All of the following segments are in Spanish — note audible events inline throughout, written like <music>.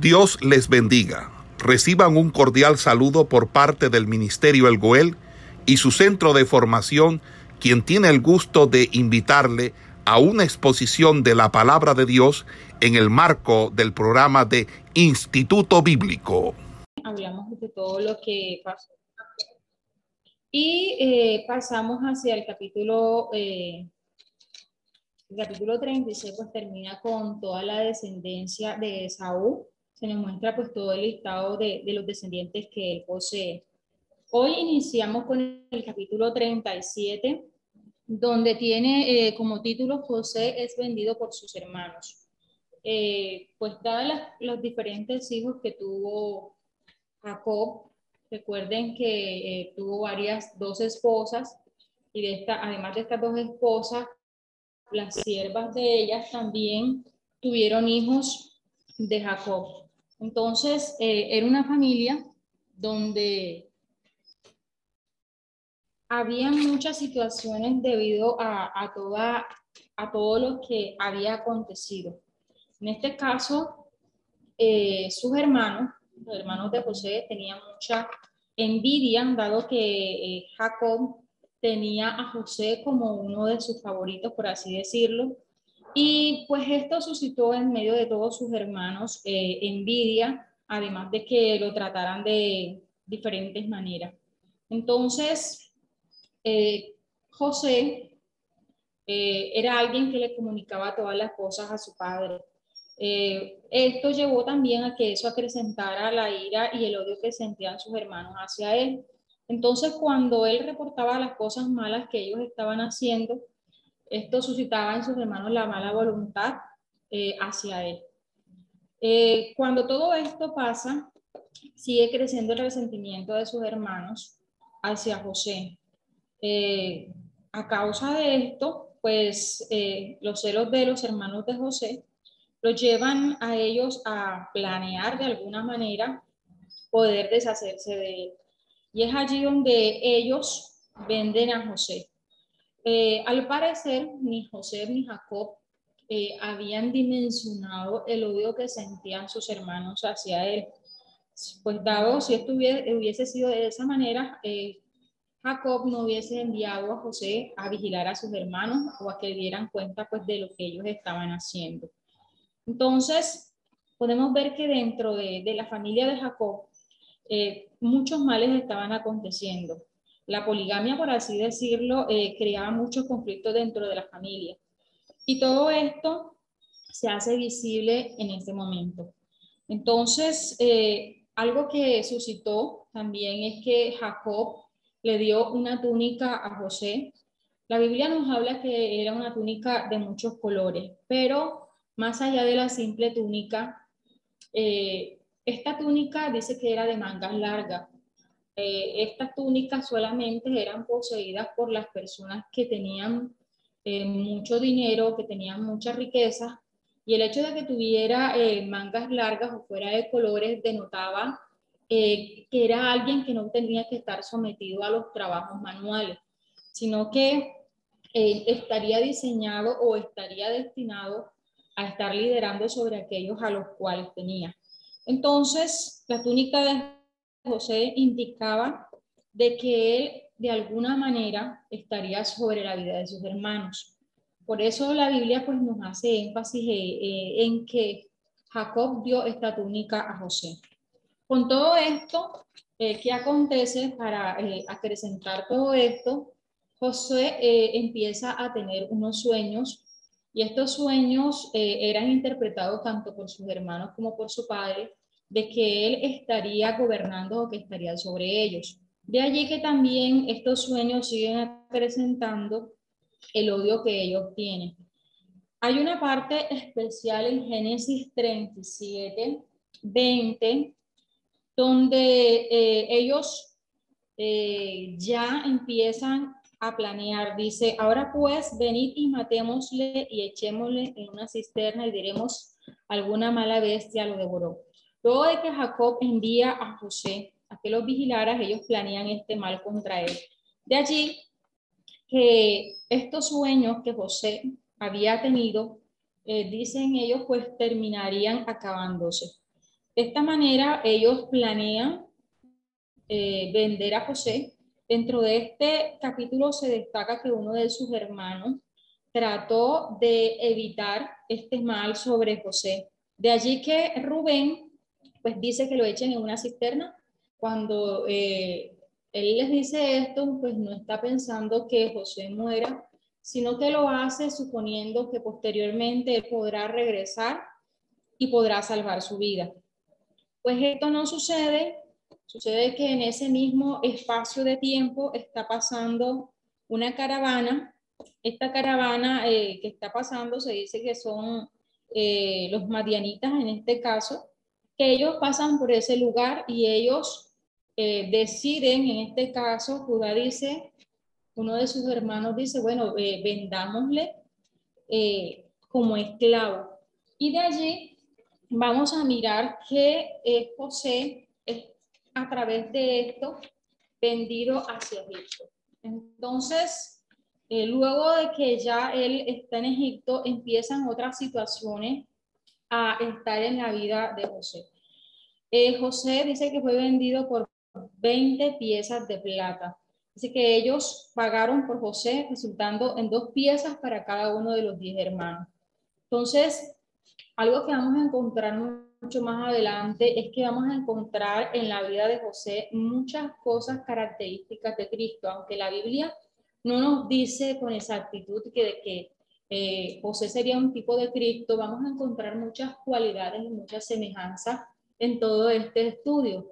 Dios les bendiga. Reciban un cordial saludo por parte del Ministerio El Goel y su centro de formación, quien tiene el gusto de invitarle a una exposición de la palabra de Dios en el marco del programa de Instituto Bíblico. Hablamos de todo lo que pasó. Y eh, pasamos hacia el capítulo, eh, el capítulo 36, pues termina con toda la descendencia de Saúl se nos muestra pues todo el listado de, de los descendientes que él posee. Hoy iniciamos con el capítulo 37, donde tiene eh, como título José es vendido por sus hermanos. Eh, pues dadas los diferentes hijos que tuvo Jacob, recuerden que eh, tuvo varias, dos esposas, y de esta, además de estas dos esposas, las siervas de ellas también tuvieron hijos de Jacob. Entonces, eh, era una familia donde había muchas situaciones debido a, toda, a todo lo que había acontecido. En este caso, eh, sus hermanos, los hermanos de José, tenían mucha envidia, dado que eh, Jacob tenía a José como uno de sus favoritos, por así decirlo, y pues esto suscitó en medio de todos sus hermanos eh, envidia, además de que lo trataran de diferentes maneras. Entonces, eh, José eh, era alguien que le comunicaba todas las cosas a su padre. esto llevó también a que eso acrecentara la ira y el odio que sentían sus hermanos hacia él. Entonces, cuando él reportaba las cosas malas que ellos estaban haciendo, esto suscitaba en sus hermanos la mala voluntad eh, hacia él. Eh, cuando todo esto pasa, sigue creciendo el resentimiento de sus hermanos hacia José. Eh, a causa de esto, pues los celos de los hermanos de José los llevan a ellos a planear de alguna manera poder deshacerse de él. Y es allí donde ellos venden a José. Eh, al parecer, ni José ni Jacob eh, habían dimensionado el odio que sentían sus hermanos hacia él. Pues dado, si esto hubiese, sido de esa manera, eh, Jacob no hubiese enviado a José a vigilar a sus hermanos o a que dieran cuenta pues, de lo que ellos estaban haciendo. Entonces, podemos ver que dentro de, de la familia de Jacob, muchos males estaban aconteciendo. La poligamia, por así decirlo, eh, creaba muchos conflictos dentro de la familia. Y todo esto se hace visible en este momento. Entonces, eh, algo que suscitó también es que Jacob le dio una túnica a José. La Biblia nos habla que era una túnica de muchos colores, pero más allá de la simple túnica, eh, esta túnica dice que era de mangas largas eh, estas túnicas solamente eran poseídas por las personas que tenían eh, mucho dinero, que tenían mucha riqueza, y el hecho de que tuviera eh, mangas largas o fuera de colores denotaba que era alguien que no tenía que estar sometido a los trabajos manuales, sino que estaría diseñado o estaría destinado a estar liderando sobre aquellos a los cuales tenía. Entonces, la túnica de José indicaba de que él de alguna manera estaría sobre la vida de sus hermanos. Por eso la Biblia pues nos hace énfasis eh, eh, en que Jacob dio esta túnica a José. Con todo esto, eh, ¿qué acontece para acrecentar todo esto? José empieza a tener unos sueños y estos sueños eran interpretados tanto por sus hermanos como por su padre de que él estaría gobernando o que estaría sobre ellos. De allí que también estos sueños siguen acrecentando el odio que ellos tienen. Hay una parte especial en Génesis 37, 20, donde eh, ellos eh, ya empiezan a planear. Dice, ahora pues venid y matémosle y echémosle en una cisterna y diremos, alguna mala bestia lo devoró. Luego de que Jacob envía a José a que los vigilara, ellos planean este mal contra él. De allí que estos sueños que José había tenido, eh, dicen ellos, pues terminarían acabándose. De esta manera, ellos planean eh, vender a José. Dentro de este capítulo se destaca que uno de sus hermanos trató de evitar este mal sobre José. De allí que Rubén, pues dice que lo echen en una cisterna. Cuando eh, él les dice esto, pues no está pensando que José muera, sino que lo hace suponiendo que posteriormente él podrá regresar y podrá salvar su vida. Pues esto no sucede, sucede que en ese mismo espacio de tiempo está pasando una caravana. Esta caravana eh, que está pasando se dice que son eh, los madianitas en este caso, que ellos pasan por ese lugar y ellos eh, deciden, en este caso, Judá dice, uno de sus hermanos dice, bueno, vendámosle como esclavo. Y de allí vamos a mirar que eh, José es a través de esto vendido hacia Egipto. Entonces, eh, luego de que ya él está en Egipto, empiezan otras situaciones a estar en la vida de José. Eh, José dice que fue vendido por 20 piezas de plata. Dice que ellos pagaron por José, resultando en dos piezas para cada uno de los diez hermanos. Entonces, algo que vamos a encontrar mucho más adelante es que vamos a encontrar en la vida de José muchas cosas características de Cristo, aunque la Biblia no nos dice con exactitud que, de que eh, José sería un tipo de Cristo, vamos a encontrar muchas cualidades y muchas semejanzas en todo este estudio.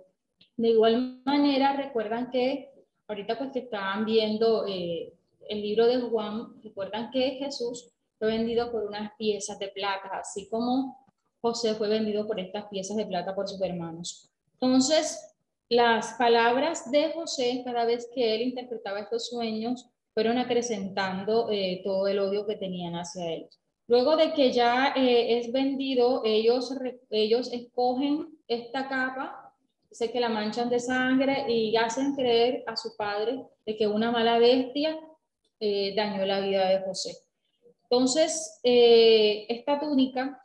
De igual manera, recuerdan que ahorita pues que estaban viendo eh, el libro de Juan, recuerdan que Jesús fue vendido por unas piezas de plata, así como José fue vendido por estas piezas de plata por sus hermanos. Entonces, las palabras de José, cada vez que él interpretaba estos sueños, fueron acrecentando eh, todo el odio que tenían hacia él. Luego de que ya eh, es vendido, ellos, ellos escogen esta capa, sé que la manchan de sangre y hacen creer a su padre de que una mala bestia eh, dañó la vida de José. Entonces, eh, esta túnica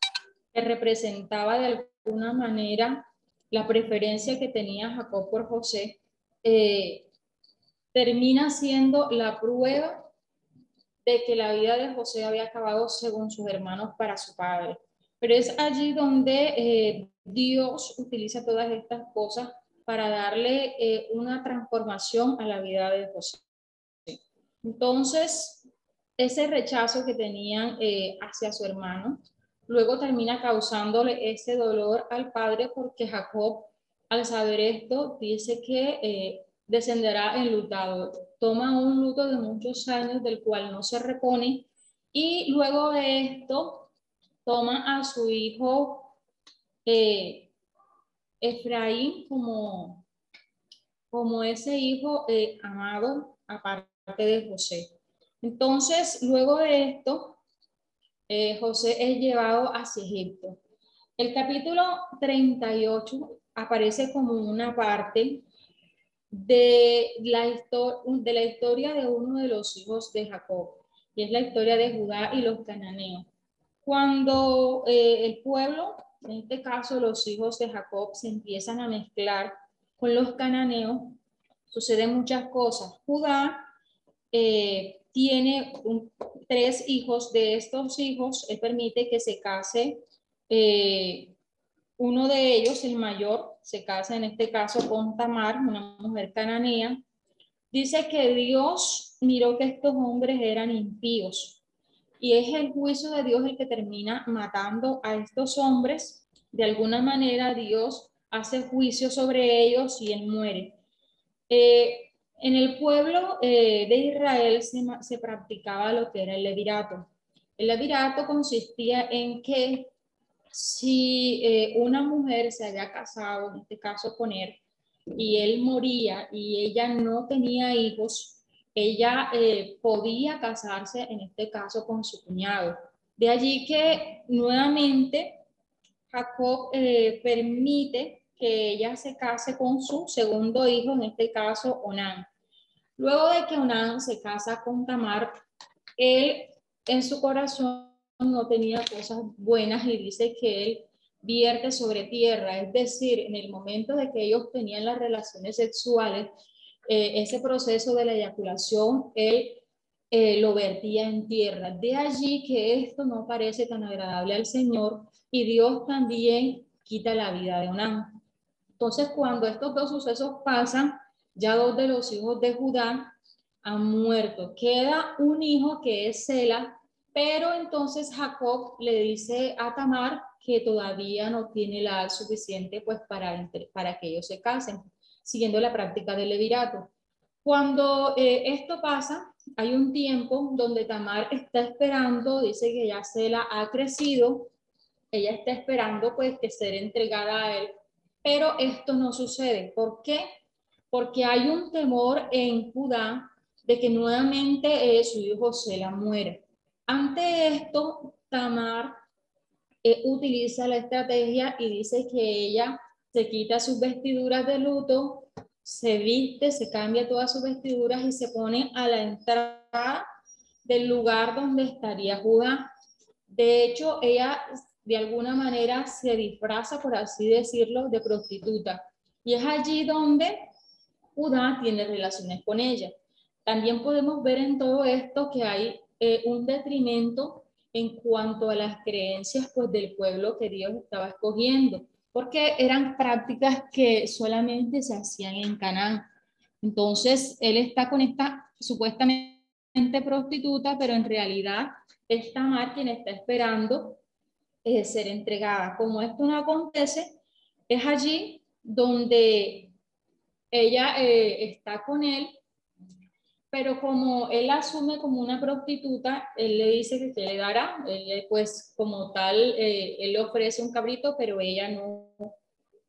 que representaba de alguna manera la preferencia que tenía Jacob por José, termina siendo la prueba de que la vida de José había acabado según sus hermanos para su padre. Pero es allí donde eh, Dios utiliza todas estas cosas para darle una transformación a la vida de José. Entonces, ese rechazo que tenían eh, hacia su hermano, luego termina causándole ese dolor al padre porque Jacob, al saber esto, dice que eh, descenderá enlutado. Toma un luto de muchos años del cual no se repone y luego de esto toma a su hijo eh, Efraín como, como ese hijo amado aparte de José. Entonces, luego de esto, eh, José es llevado hacia Egipto. El capítulo 38 aparece como una parte de la, de la historia de uno de los hijos de Jacob, y es la historia de Judá y los cananeos. Cuando eh, el pueblo, en este caso los hijos de Jacob, se empiezan a mezclar con los cananeos, suceden muchas cosas. Judá eh, tiene tres hijos. De estos hijos, él permite que se case eh, uno de ellos, el mayor, se casa en este caso con Tamar, una mujer cananea. Dice que Dios miró que estos hombres eran impíos y es el juicio de Dios el que termina matando a estos hombres. De alguna manera Dios hace juicio sobre ellos y él muere. Eh, en el pueblo eh, de Israel se, practicaba lo que era el levirato. El levirato consistía en que si eh, una mujer se había casado, en este caso con él, y él moría y ella no tenía hijos, ella eh, podía casarse, en este caso, con su cuñado. De allí que nuevamente Jacob permite que ella se case con su segundo hijo, en este caso Onán. Luego de que Onán se casa con Tamar, él en su corazón no tenía cosas buenas y dice que él vierte sobre tierra, es decir, en el momento de que ellos tenían las relaciones sexuales, eh, ese proceso de la eyaculación, él eh, lo vertía en tierra. De allí que esto no parece tan agradable al Señor y Dios también quita la vida de Onán. Entonces, cuando estos dos sucesos pasan, ya dos de los hijos de Judá han muerto. Queda un hijo que es Sela, pero entonces Jacob le dice a Tamar que todavía no tiene la edad suficiente pues para, para que ellos se casen, siguiendo la práctica del levirato. Cuando eh, esto pasa, hay un tiempo donde Tamar está esperando, dice que ya Sela ha crecido, ella está esperando pues que ser entregada a él, pero esto no sucede. ¿Por qué? Porque hay un temor en Judá de que nuevamente eh, su hijo Sela muere. Ante esto, Tamar eh, utiliza la estrategia y dice que ella se quita sus vestiduras de luto, se viste, se cambia todas sus vestiduras y se pone a la entrada del lugar donde estaría Judá. De hecho, ella de alguna manera se disfraza, por así decirlo, de prostituta. Y es allí donde Judá tiene relaciones con ella. También podemos ver en todo esto que hay eh, un detrimento en cuanto a las creencias pues, del pueblo que Dios estaba escogiendo, porque eran prácticas que solamente se hacían en Canaán. Entonces, él está con esta supuestamente prostituta, pero en realidad es Tamar quien está esperando eh, ser entregada. Como esto no acontece, es allí donde ella eh, está con él pero como él asume como una prostituta, él le dice que, le dará, él, pues como tal, eh, él le ofrece un cabrito, pero ella no,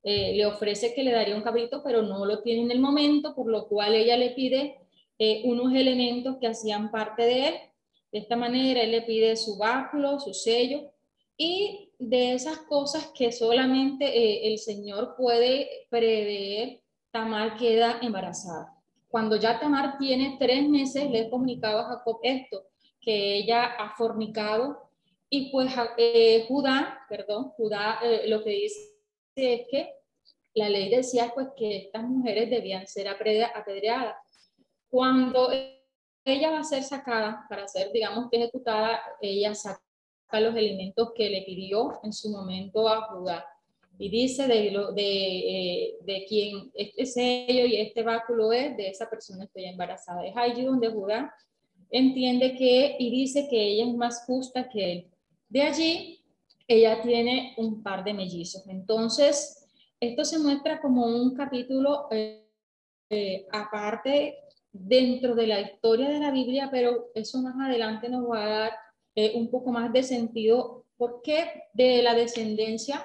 eh, le ofrece que le daría un cabrito, pero no lo tiene en el momento, por lo cual ella le pide eh, unos elementos que hacían parte de él. De esta manera, él le pide su báculo, su sello, y de esas cosas que solamente el Señor puede prever, Tamar queda embarazada. Cuando ya Tamar tiene tres meses, le he comunicado a Jacob esto, que ella ha fornicado y pues eh, Judá, perdón, Judá eh, lo que dice es que la ley decía pues que estas mujeres debían ser apedreadas. Cuando ella va a ser sacada para ser, digamos, ejecutada, ella saca los elementos que le pidió en su momento a Judá y dice de, lo, de, eh, de quien este sello y este báculo es, de esa persona estoy embarazada. Es allí donde Judá entiende que y dice que ella es más justa que él. De allí, ella tiene un par de mellizos. Entonces, esto se muestra como un capítulo eh, eh, aparte dentro de la historia de la Biblia, pero eso más adelante nos va a dar un poco más de sentido porque de la descendencia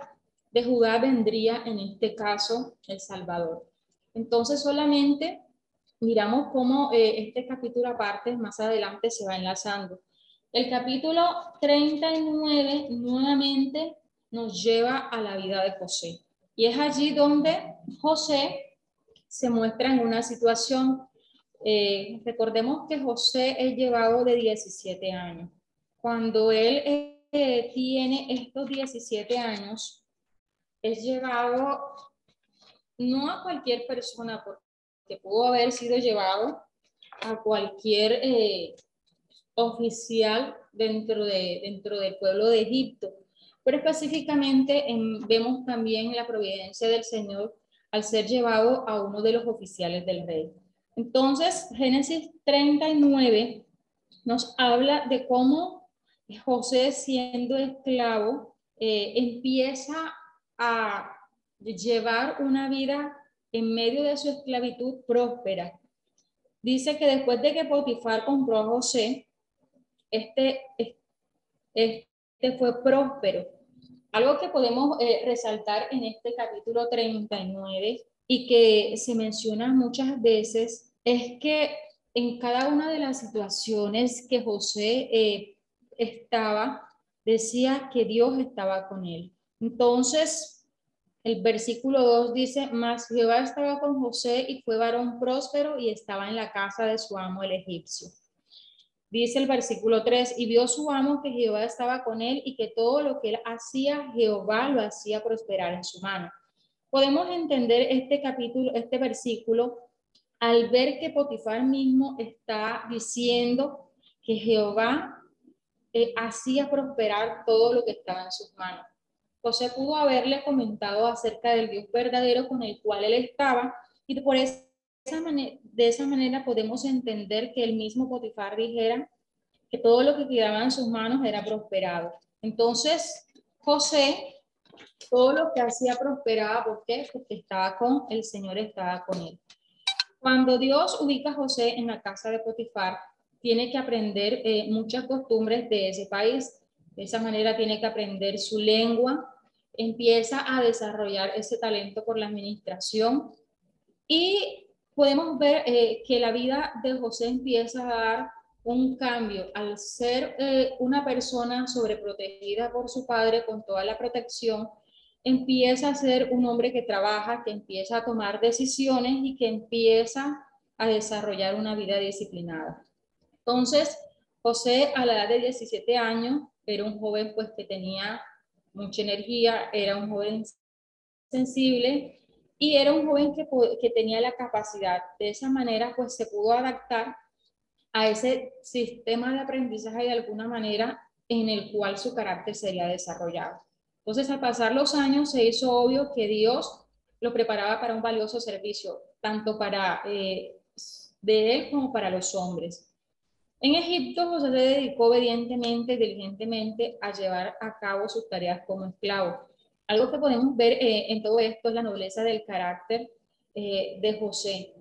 de Judá vendría en este caso el Salvador. Entonces solamente miramos cómo eh, este capítulo aparte más adelante se va enlazando. El capítulo 39 nuevamente nos lleva a la vida de José. Y es allí donde José se muestra en una situación. Eh, recordemos que José es llevado de 17 años. Cuando él eh, tiene estos 17 años, es llevado no a cualquier persona, porque pudo haber sido llevado a cualquier eh, oficial dentro, de, dentro del pueblo de Egipto. Pero específicamente vemos también la providencia del Señor al ser llevado a uno de los oficiales del rey. Entonces, Génesis 39 nos habla de cómo José, siendo esclavo, eh, empieza a llevar una vida en medio de su esclavitud próspera. Dice que después de que Potifar compró a José, este, este fue próspero. Algo que podemos eh, resaltar en este capítulo 39 y que se menciona muchas veces es que en cada una de las situaciones que José eh, estaba, decía que Dios estaba con él. Entonces, el versículo 2 dice, mas Jehová estaba con José y fue varón próspero y estaba en la casa de su amo el egipcio. Dice el versículo 3, y vio su amo que Jehová estaba con él y que todo lo que él hacía, Jehová lo hacía prosperar en su mano. Podemos entender este capítulo, este versículo, al ver que Potifar mismo está diciendo que Jehová eh, hacía prosperar todo lo que estaba en sus manos. José pudo haberle comentado acerca del Dios verdadero con el cual él estaba y por esa de esa manera podemos entender que el mismo Potifar dijera que todo lo que quedaba en sus manos era prosperado. Entonces, José, todo lo que hacía prosperaba, ¿por qué? Porque estaba con el Señor, estaba con él. Cuando Dios ubica a José en la casa de Potifar, tiene que aprender eh, muchas costumbres de ese país. De esa manera tiene que aprender su lengua, empieza a desarrollar ese talento por la administración y podemos ver eh, que la vida de José empieza a dar un cambio al ser eh, una persona sobreprotegida por su padre con toda la protección, empieza a ser un hombre que trabaja, que empieza a tomar decisiones y que empieza a desarrollar una vida disciplinada. Entonces, José a la edad de 17 años era un joven pues que tenía mucha energía, era un joven sensible y era un joven que, que tenía la capacidad. De esa manera, pues se pudo adaptar a ese sistema de aprendizaje de alguna manera en el cual su carácter sería desarrollado. Entonces, al pasar los años, se hizo obvio que Dios lo preparaba para un valioso servicio, tanto para eh, de él como para los hombres. En Egipto, José se dedicó obedientemente, diligentemente a llevar a cabo sus tareas como esclavo. Algo que podemos ver eh, en todo esto es la nobleza del carácter eh, de José.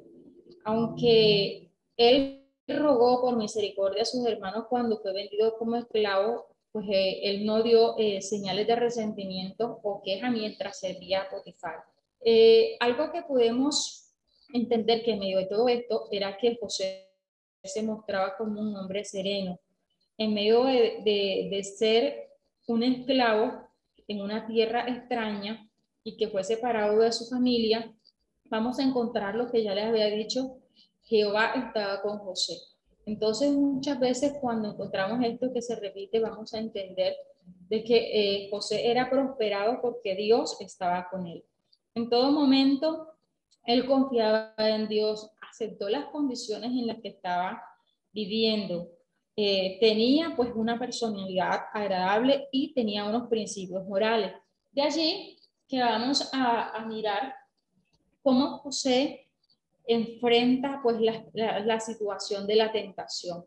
Aunque él rogó por misericordia a sus hermanos cuando fue vendido como esclavo, pues eh, él no dio señales de resentimiento o queja mientras servía a Potifar. algo que podemos entender que en medio de todo esto era que José se mostraba como un hombre sereno. En medio de, ser un esclavo en una tierra extraña y que fue separado de su familia, vamos a encontrar lo que ya les había dicho, Jehová estaba con José. Entonces, muchas veces cuando encontramos esto que se repite, vamos a entender de que eh, José era prosperado porque Dios estaba con él. En todo momento, él confiaba en Dios, aceptó las condiciones en las que estaba viviendo. Eh, tenía pues una personalidad agradable y tenía unos principios morales. De allí que vamos a, mirar cómo José enfrenta pues la, situación de la tentación.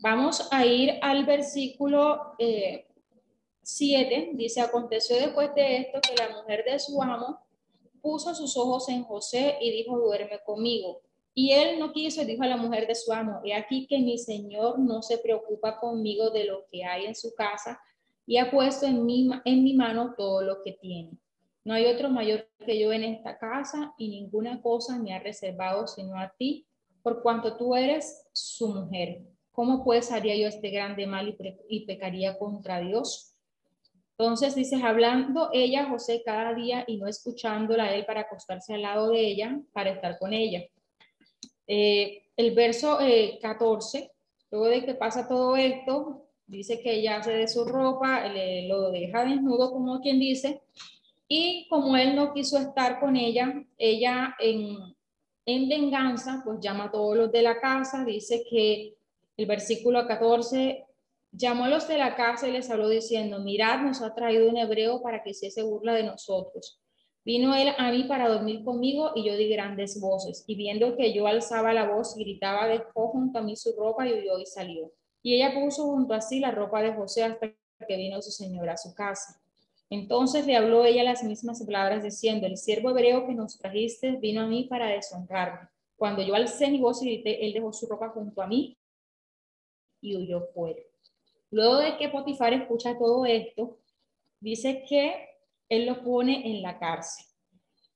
Vamos a ir al versículo 7, eh, dice, aconteció después de esto que la mujer de su amo puso sus ojos en José y dijo, duerme conmigo. Y él no quiso y dijo a la mujer de su amo, he aquí que mi señor no se preocupa conmigo de lo que hay en su casa y ha puesto en mi, en mi mano todo lo que tiene. No hay otro mayor que yo en esta casa y ninguna cosa me ha reservado sino a ti, por cuanto tú eres su mujer. ¿Cómo pues haría yo este grande mal y, pecaría contra Dios? Entonces dices, hablando ella José cada día y no escuchándola a él para acostarse al lado de ella, para estar con ella. Eh, el verso 14, eh, luego de que pasa todo esto, dice que ella hace de su ropa, le, lo deja desnudo, como quien dice, y como él no quiso estar con ella, ella en, en venganza, pues llama a todos los de la casa, dice que el versículo 14 llamó a los de la casa y les habló diciendo, mirad, nos ha traído un hebreo para que se burla de nosotros. Vino él a mí para dormir conmigo y yo di grandes voces. Y viendo que yo alzaba la voz, gritaba, dejó junto a mí su ropa y huyó y salió. Y ella puso junto a sí la ropa de José hasta que vino su señora a su casa. Entonces le habló ella las mismas palabras diciendo, el siervo hebreo que nos trajiste vino a mí para deshonrarme. Cuando yo alcé mi voz y grité, él dejó su ropa junto a mí y huyó fuera. Luego de que Potifar escucha todo esto, dice que él lo pone en la cárcel.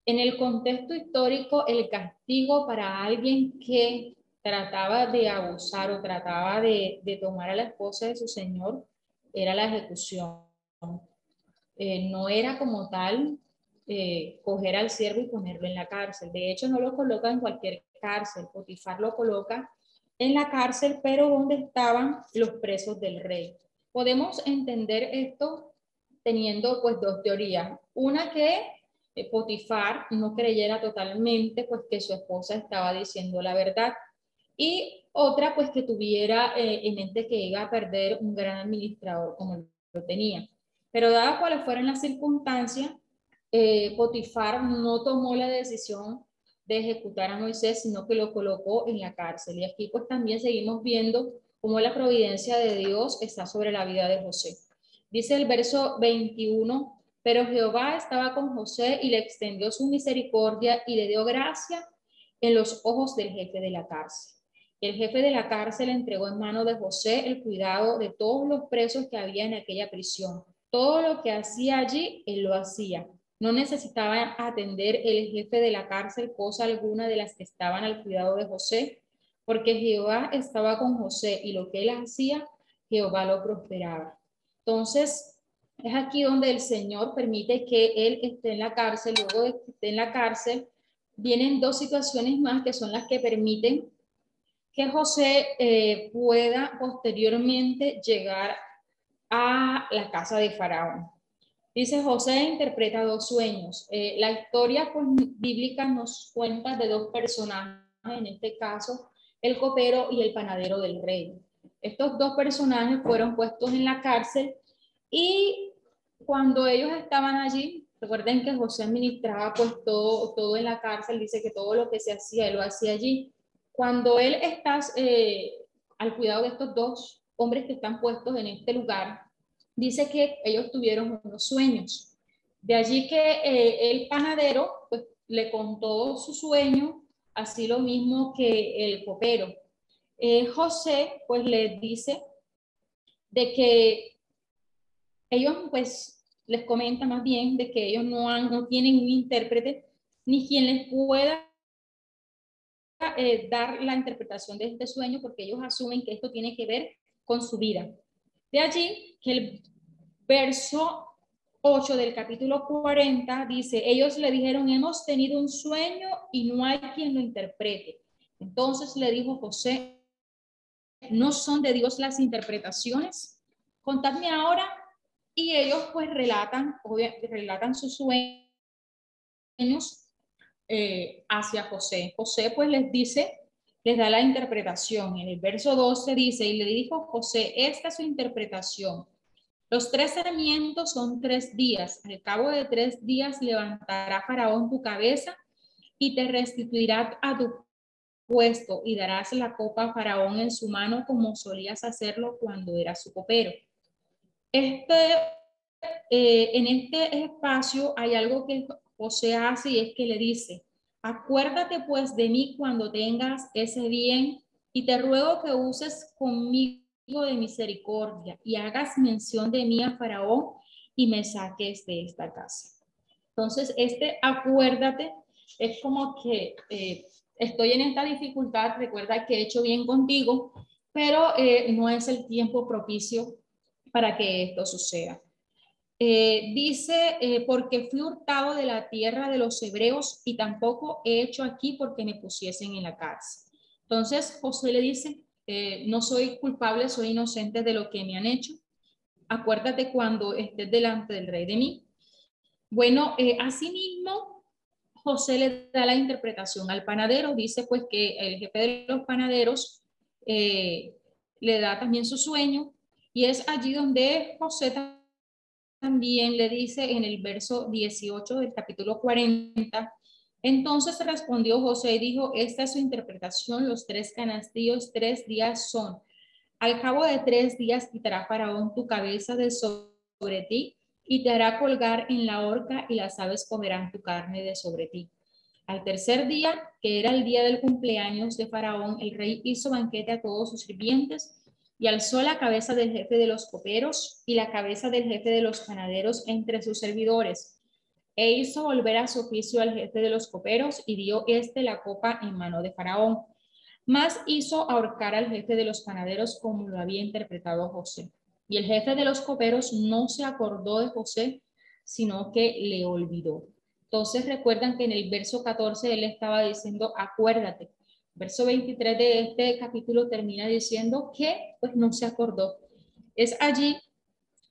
En el contexto histórico, el castigo para alguien que trataba de abusar o trataba de, tomar a la esposa de su señor era la ejecución. Eh, no era como tal eh, coger al siervo y ponerlo en la cárcel. De hecho, no lo coloca en cualquier cárcel. Potifar lo coloca en la cárcel, pero donde estaban los presos del rey. Podemos entender esto teniendo pues dos teorías. Una que eh, Potifar no creyera totalmente pues que su esposa estaba diciendo la verdad y otra pues que tuviera eh, en mente que iba a perder un gran administrador como lo tenía. Pero dadas cuáles fueron las circunstancias, eh, Potifar no tomó la decisión de ejecutar a Moisés, sino que lo colocó en la cárcel. Y aquí pues también seguimos viendo cómo la providencia de Dios está sobre la vida de José. Dice el verso 21, pero Jehová estaba con José y le extendió su misericordia y le dio gracia en los ojos del jefe de la cárcel. El jefe de la cárcel entregó en mano de José el cuidado de todos los presos que había en aquella prisión. Todo lo que hacía allí, él lo hacía. No necesitaba atender el jefe de la cárcel cosa alguna de las que estaban al cuidado de José, porque Jehová estaba con José y lo que él hacía, Jehová lo prosperaba. Entonces, es aquí donde el Señor permite que él esté en la cárcel. Luego de que esté en la cárcel, vienen dos situaciones más que son las que permiten que José eh, pueda posteriormente llegar a la casa de Faraón. Dice José interpreta dos sueños. Eh, la historia pues, bíblica nos cuenta de dos personajes, en este caso el copero y el panadero del rey. Estos dos personajes fueron puestos en la cárcel y cuando ellos estaban allí, recuerden que José administraba pues todo, todo en la cárcel, dice que todo lo que se hacía, él lo hacía allí. Cuando él está eh, al cuidado de estos dos hombres que están puestos en este lugar, dice que ellos tuvieron unos sueños. De allí que eh, el panadero pues, le contó su sueño, así lo mismo que el copero. Eh, José pues le dice de que ellos pues les comenta más bien de que ellos no, han, no tienen un intérprete ni quien les pueda eh, dar la interpretación de este sueño porque ellos asumen que esto tiene que ver con su vida. De allí que el verso 8 del capítulo 40 dice, ellos le dijeron, hemos tenido un sueño y no hay quien lo interprete. Entonces le dijo José, ¿no son de Dios las interpretaciones? Contadme ahora. Y ellos pues relatan, relatan sus sueños eh, hacia José. José pues les dice, les da la interpretación. En el verso 12 dice, y le dijo José, esta es su interpretación. Los tres sarmientos son tres días. Al cabo de tres días levantará Faraón tu cabeza y te restituirá a tu y darás la copa a Faraón en su mano como solías hacerlo cuando era su copero. Este, eh, en este espacio hay algo que José hace y es que le dice, acuérdate pues de mí cuando tengas ese bien y te ruego que uses conmigo de misericordia y hagas mención de mí a Faraón y me saques de esta casa. Entonces, este acuérdate es como que eh, estoy en esta dificultad, recuerda que he hecho bien contigo, pero eh, no es el tiempo propicio para que esto suceda. Eh, dice, porque fui hurtado de la tierra de los hebreos y tampoco he hecho aquí porque me pusiesen en la cárcel. Entonces José le dice, eh, no soy culpable, soy inocente de lo que me han hecho. Acuérdate cuando estés delante del rey de mí. Bueno, eh, asimismo, José le da la interpretación al panadero, dice pues que el jefe de los panaderos eh, le da también su sueño y es allí donde José también le dice en el verso 18 del capítulo 40, entonces respondió José y dijo, esta es su interpretación, los tres canastillos, tres días son. Al cabo de tres días quitará Faraón tu cabeza de sobre ti y te hará colgar en la horca y las aves comerán tu carne de sobre ti. Al tercer día, que era el día del cumpleaños de Faraón, el rey hizo banquete a todos sus sirvientes y alzó la cabeza del jefe de los coperos y la cabeza del jefe de los ganaderos entre sus servidores e hizo volver a su oficio al jefe de los coperos y dio este la copa en mano de Faraón. Más hizo ahorcar al jefe de los panaderos como lo había interpretado José. Y el jefe de los coperos no se acordó de José, sino que le olvidó. Entonces recuerdan que en el verso 14 él estaba diciendo, acuérdate, Verso 23 de este capítulo termina diciendo que pues no se acordó. Es allí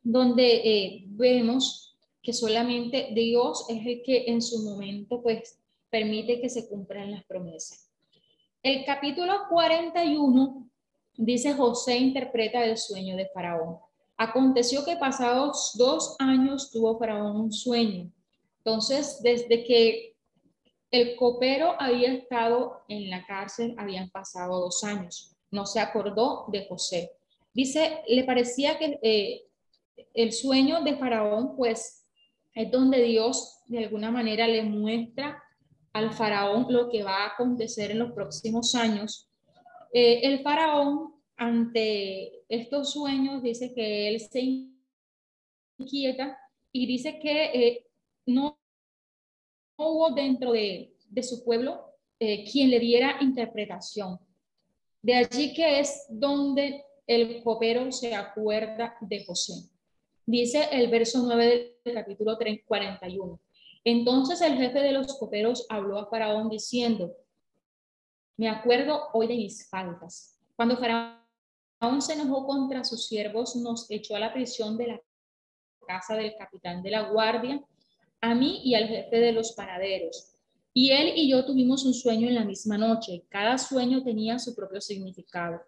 donde eh, vemos que solamente Dios es el que en su momento pues permite que se cumplan las promesas. El capítulo 41 dice José interpreta el sueño de Faraón. Aconteció que pasados dos años tuvo Faraón un sueño. Entonces, desde que el copero había estado en la cárcel, habían pasado dos años. No se acordó de José. Dice, le parecía que eh, el sueño de Faraón, pues, es donde Dios de alguna manera le muestra al Faraón lo que va a acontecer en los próximos años. Eh, el Faraón, ante estos sueños, dice que él se inquieta y dice que eh, no hubo dentro de, su pueblo eh, quien le diera interpretación. De allí que es donde el copero se acuerda de José. Dice el verso 9 del capítulo 41. Entonces el jefe de los coperos habló a Faraón diciendo, me acuerdo hoy de mis faltas. Cuando Faraón se enojó contra sus siervos, nos echó a la prisión de la casa del capitán de la guardia a mí y al jefe de los panaderos. Y él y yo tuvimos un sueño en la misma noche. Cada sueño tenía su propio significado.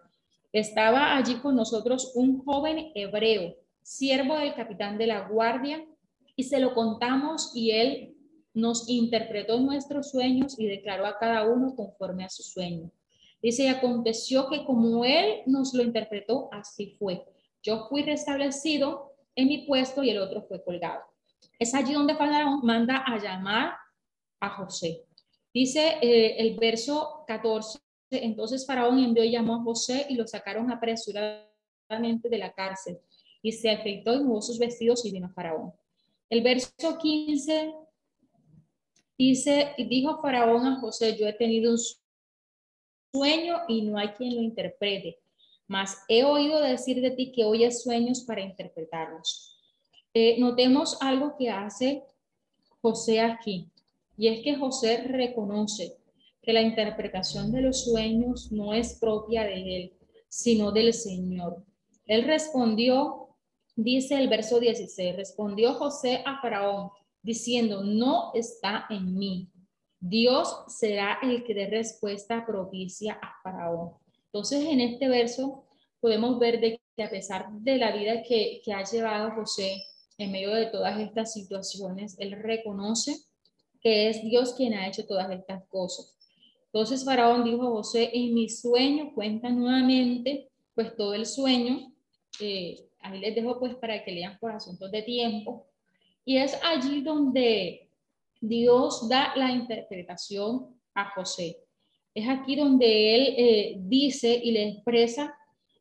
Estaba allí con nosotros un joven hebreo, siervo del capitán de la guardia, y se lo contamos y él nos interpretó nuestros sueños y declaró a cada uno conforme a su sueño. Dice, y aconteció que como él nos lo interpretó, así fue. Yo fui restablecido en mi puesto y el otro fue colgado. Es allí donde Faraón manda a llamar a José. Dice eh, el verso 14, entonces Faraón envió y llamó a José y lo sacaron apresuradamente de la cárcel. Y se afeitó y mudó sus vestidos y vino a Faraón. El verso 15 dice, y dijo Faraón a José, yo he tenido un sueño y no hay quien lo interprete, mas he oído decir de ti que oyes sueños para interpretarlos. Eh, notemos algo que hace José aquí, y es que José reconoce que la interpretación de los sueños no es propia de él, sino del Señor. Él respondió, dice el verso 16, respondió José a Faraón, diciendo, no está en mí. Dios será el que dé respuesta propicia a Faraón. Entonces, en este verso podemos ver de que a pesar de la vida que, ha llevado José, en medio de todas estas situaciones, él reconoce que es Dios quien ha hecho todas estas cosas. Entonces Faraón dijo a José, en mi sueño, cuenta nuevamente pues todo el sueño, eh, ahí les dejo pues para que lean por asuntos de tiempo, y es allí donde Dios da la interpretación a José. Es aquí donde él eh, dice y le expresa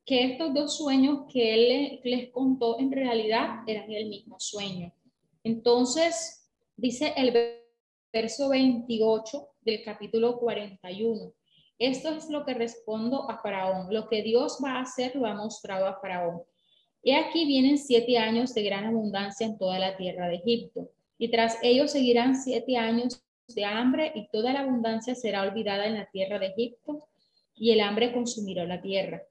que estos dos sueños que él les contó en realidad eran el mismo sueño. Entonces, dice el verso 28 del capítulo 41. Esto es lo que respondo a Faraón. Lo que Dios va a hacer lo ha mostrado a Faraón. Y aquí vienen siete años de gran abundancia en toda la tierra de Egipto. Y tras ellos seguirán siete años de hambre y toda la abundancia será olvidada en la tierra de Egipto y el hambre consumirá la tierra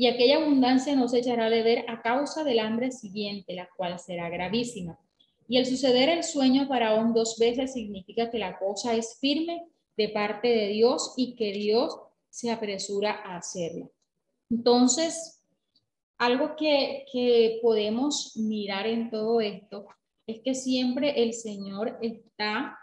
y aquella abundancia no se echará de ver a causa del hambre siguiente, la cual será gravísima. Y el suceder el sueño Faraón dos veces significa que la cosa es firme de parte de Dios y que Dios se apresura a hacerla. Entonces, algo que, que podemos mirar en todo esto es que siempre el Señor está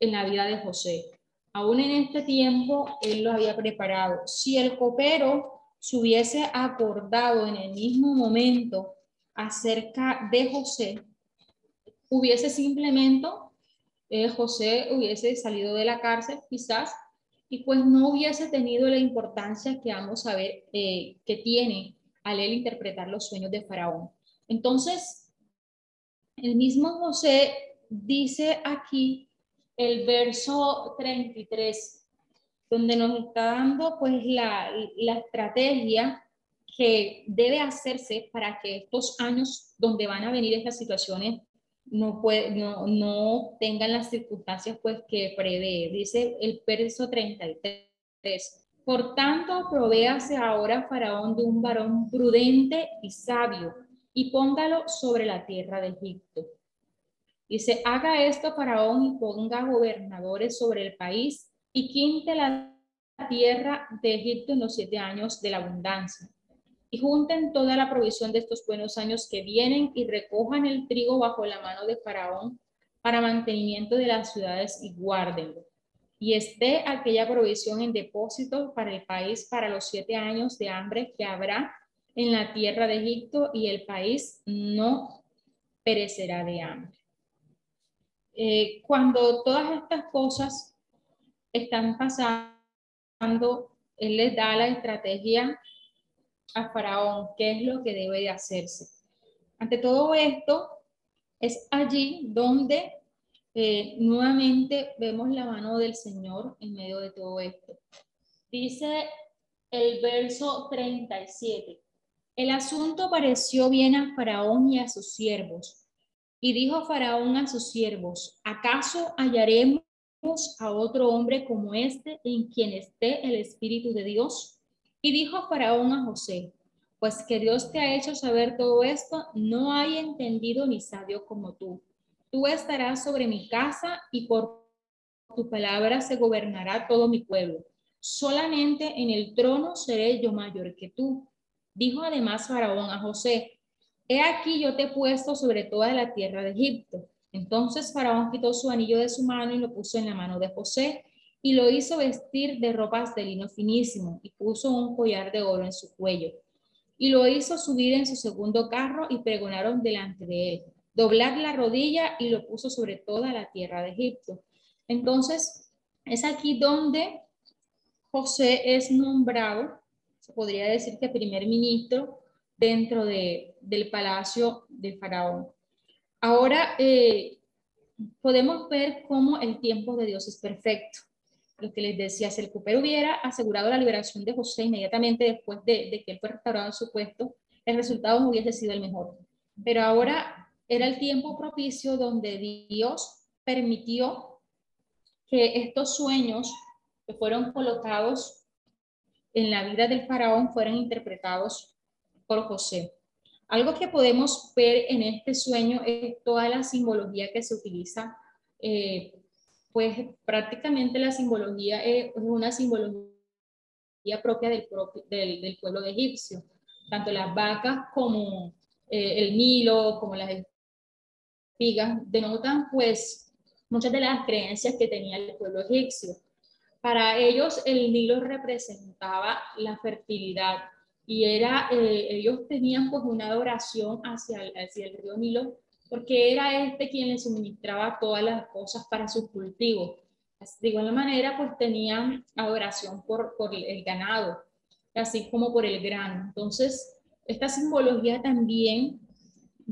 en la vida de José. Aún en este tiempo, Él lo había preparado. Si el copero se hubiese acordado en el mismo momento acerca de José, hubiese simplemente, eh, José hubiese salido de la cárcel quizás y pues no hubiese tenido la importancia que vamos a ver eh, que tiene al él interpretar los sueños de Faraón. Entonces, el mismo José dice aquí el verso 33, donde nos está dando pues la, la estrategia que debe hacerse para que estos años donde van a venir estas situaciones no, puede, no, no tengan las circunstancias pues que prevé. Dice el verso 33. Por tanto, provéase ahora Faraón de un varón prudente y sabio, y póngalo sobre la tierra de Egipto. Dice, haga esto Faraón y ponga gobernadores sobre el país y quinte la tierra de Egipto en los siete años de la abundancia. Y junten toda la provisión de estos buenos años que vienen y recojan el trigo bajo la mano de Faraón para mantenimiento de las ciudades y guárdenlo. Y esté aquella provisión en depósito para el país para los siete años de hambre que habrá en la tierra de Egipto y el país no perecerá de hambre. Eh, cuando todas estas cosas están pasando, Él les da la estrategia a Faraón, qué es lo que debe de hacerse. Ante todo esto, es allí donde eh, nuevamente vemos la mano del Señor en medio de todo esto. Dice el verso 37. El asunto pareció bien a Faraón y a sus siervos. Y dijo Faraón a sus siervos, ¿acaso hallaremos a otro hombre como este en quien esté el Espíritu de Dios? Y dijo Faraón a José, pues que Dios te ha hecho saber todo esto, no hay entendido ni sabio como tú. Tú estarás sobre mi casa y por tu palabra se gobernará todo mi pueblo. Solamente en el trono seré yo mayor que tú Dijo además Faraón a José, He aquí yo te he puesto sobre toda la tierra de Egipto. Entonces Faraón quitó su anillo de su mano y lo puso en la mano de José y lo hizo vestir de ropas de lino finísimo y puso un collar de oro en su cuello. Y lo hizo subir en su segundo carro y pregonaron delante de él, doblar la rodilla y lo puso sobre toda la tierra de Egipto. Entonces es aquí donde José es nombrado se podría decir que primer ministro dentro de, del palacio del faraón. Ahora eh, podemos ver cómo el tiempo de Dios es perfecto. Lo que les decía, si el cupero hubiera asegurado la liberación de José inmediatamente después de, de que él fue restaurado en su puesto, el resultado no hubiese sido el mejor. Pero ahora era el tiempo propicio donde Dios permitió que estos sueños que fueron colocados en la vida del faraón fueran interpretados por José. Algo que podemos ver en este sueño es toda la simbología que se utiliza, eh, pues prácticamente la simbología es una simbología propia del, pueblo de egipcio, tanto las vacas como eh, el Nilo, como las espigas, denotan pues muchas de las creencias que tenía el pueblo egipcio. Para ellos el Nilo representaba la fertilidad y era, eh, ellos tenían pues una adoración hacia el, hacia el río Nilo porque era este quien les suministraba todas las cosas para sus cultivos. De igual manera, pues tenían adoración por, por el ganado, así como por el grano. Entonces, esta simbología también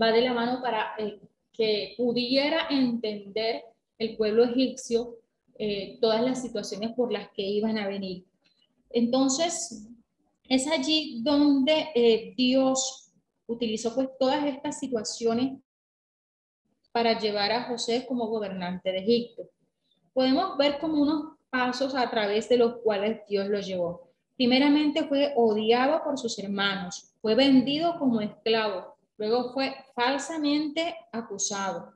va de la mano para eh, que pudiera entender el pueblo egipcio eh, todas las situaciones por las que iban a venir. Entonces, es allí donde eh, Dios utilizó pues todas estas situaciones para llevar a José como gobernante de Egipto. Podemos ver como unos pasos a través de los cuales Dios lo llevó. Primeramente fue odiado por sus hermanos, fue vendido como esclavo, luego fue falsamente acusado,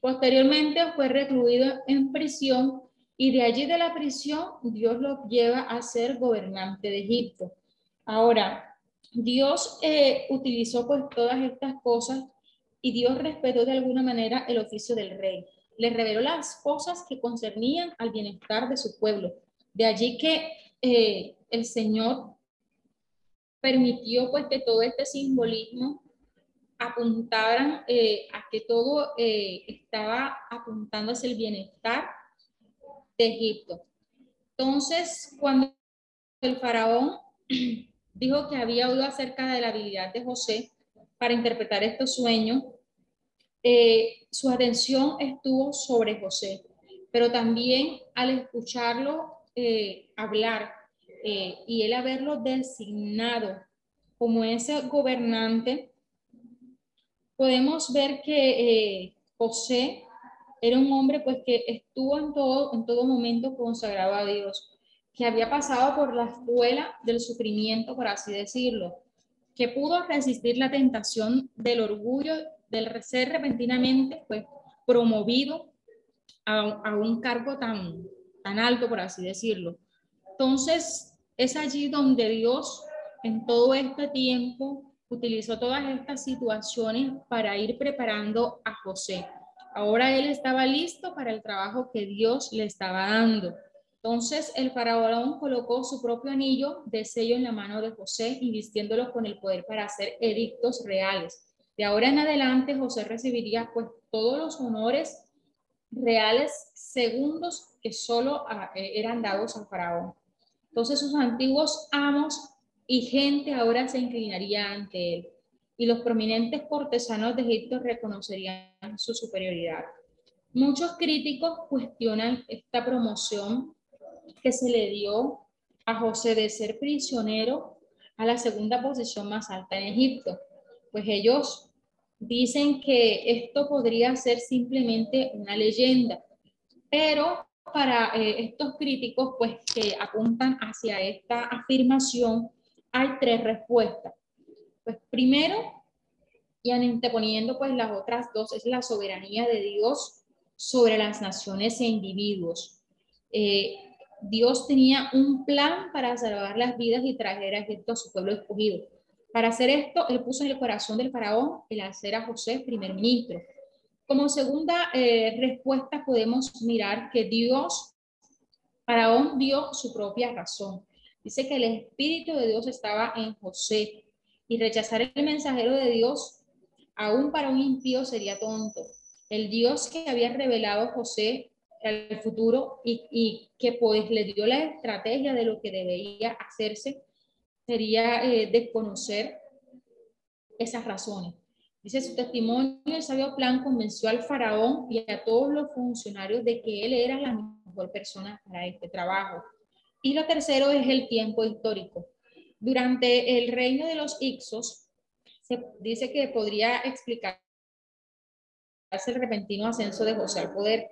Posteriormente fue recluido en prisión y de allí de la prisión Dios lo lleva a ser gobernante de Egipto. Ahora, Dios eh, utilizó pues todas estas cosas y Dios respetó de alguna manera el oficio del rey. Le reveló las cosas que concernían al bienestar de su pueblo. De allí que eh, el Señor permitió pues que todo este simbolismo apuntaran eh, a que todo eh, estaba apuntando hacia el bienestar de Egipto. Entonces, cuando el faraón <clears throat> dijo que había oído acerca de la habilidad de José para interpretar estos sueños, eh, su atención estuvo sobre José, pero también al escucharlo hablar y él haberlo designado como ese gobernante, podemos ver que eh, José era un hombre pues que estuvo en todo, en todo momento consagrado a Dios. que había pasado por la escuela del sufrimiento, por así decirlo, que pudo resistir la tentación del orgullo, del ser repentinamente pues, promovido a, un cargo tan, tan alto, por así decirlo. Entonces, es allí donde Dios en todo este tiempo utilizó todas estas situaciones para ir preparando a José. Ahora él estaba listo para el trabajo que Dios le estaba dando. Entonces el faraón colocó su propio anillo de sello en la mano de José y vistiéndolo con el poder para hacer edictos reales. De ahora en adelante José recibiría pues todos los honores reales segundos que solo ah, eh, eran dados al faraón. Entonces sus antiguos amos y gente ahora se inclinaría ante él y los prominentes cortesanos de Egipto reconocerían su superioridad. Muchos críticos cuestionan esta promoción que se le dio a José de ser prisionero a la segunda posición más alta en Egipto. Pues ellos dicen que esto podría ser simplemente una leyenda, pero para eh, estos críticos, pues que apuntan hacia esta afirmación, hay tres respuestas. Pues primero, y anteponiendo pues las otras dos, es la soberanía de Dios sobre las naciones e individuos. Eh, Dios tenía un plan para salvar las vidas y traer a Egipto a su pueblo escogido. Para hacer esto, él puso en el corazón del faraón el hacer a José primer ministro. Como segunda eh, respuesta podemos mirar que Dios, faraón dio su propia razón. Dice que el Espíritu de Dios estaba en José y rechazar el mensajero de Dios, aún para un impío, sería tonto. El Dios que había revelado a José el futuro y, que pues le dio la estrategia de lo que debería hacerse, sería eh, desconocer esas razones. Dice su testimonio, el sabio plan convenció al faraón y a todos los funcionarios de que él era la mejor persona para este trabajo. Y lo tercero es el tiempo histórico. Durante el reino de los Ixos, se dice que podría explicar el repentino ascenso de José al poder.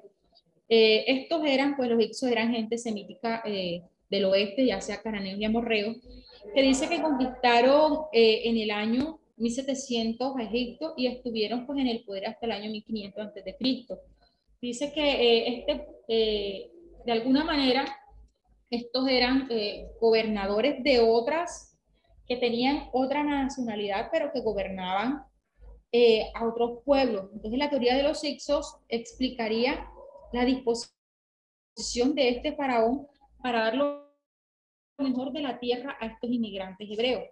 Eh, estos eran, pues los Ixos eran gente semítica eh, del oeste, ya sea cananeos y amorreos, que dice que conquistaron eh, en el año 1700 a Egipto y estuvieron pues en el poder hasta el año 1500 antes de Cristo. Dice que este, de alguna manera estos eran eh, gobernadores de otras, que tenían otra nacionalidad, pero que gobernaban eh, a otros pueblos. Entonces la teoría de los Ixos explicaría la disposición de este faraón para dar lo mejor de la tierra a estos inmigrantes hebreos.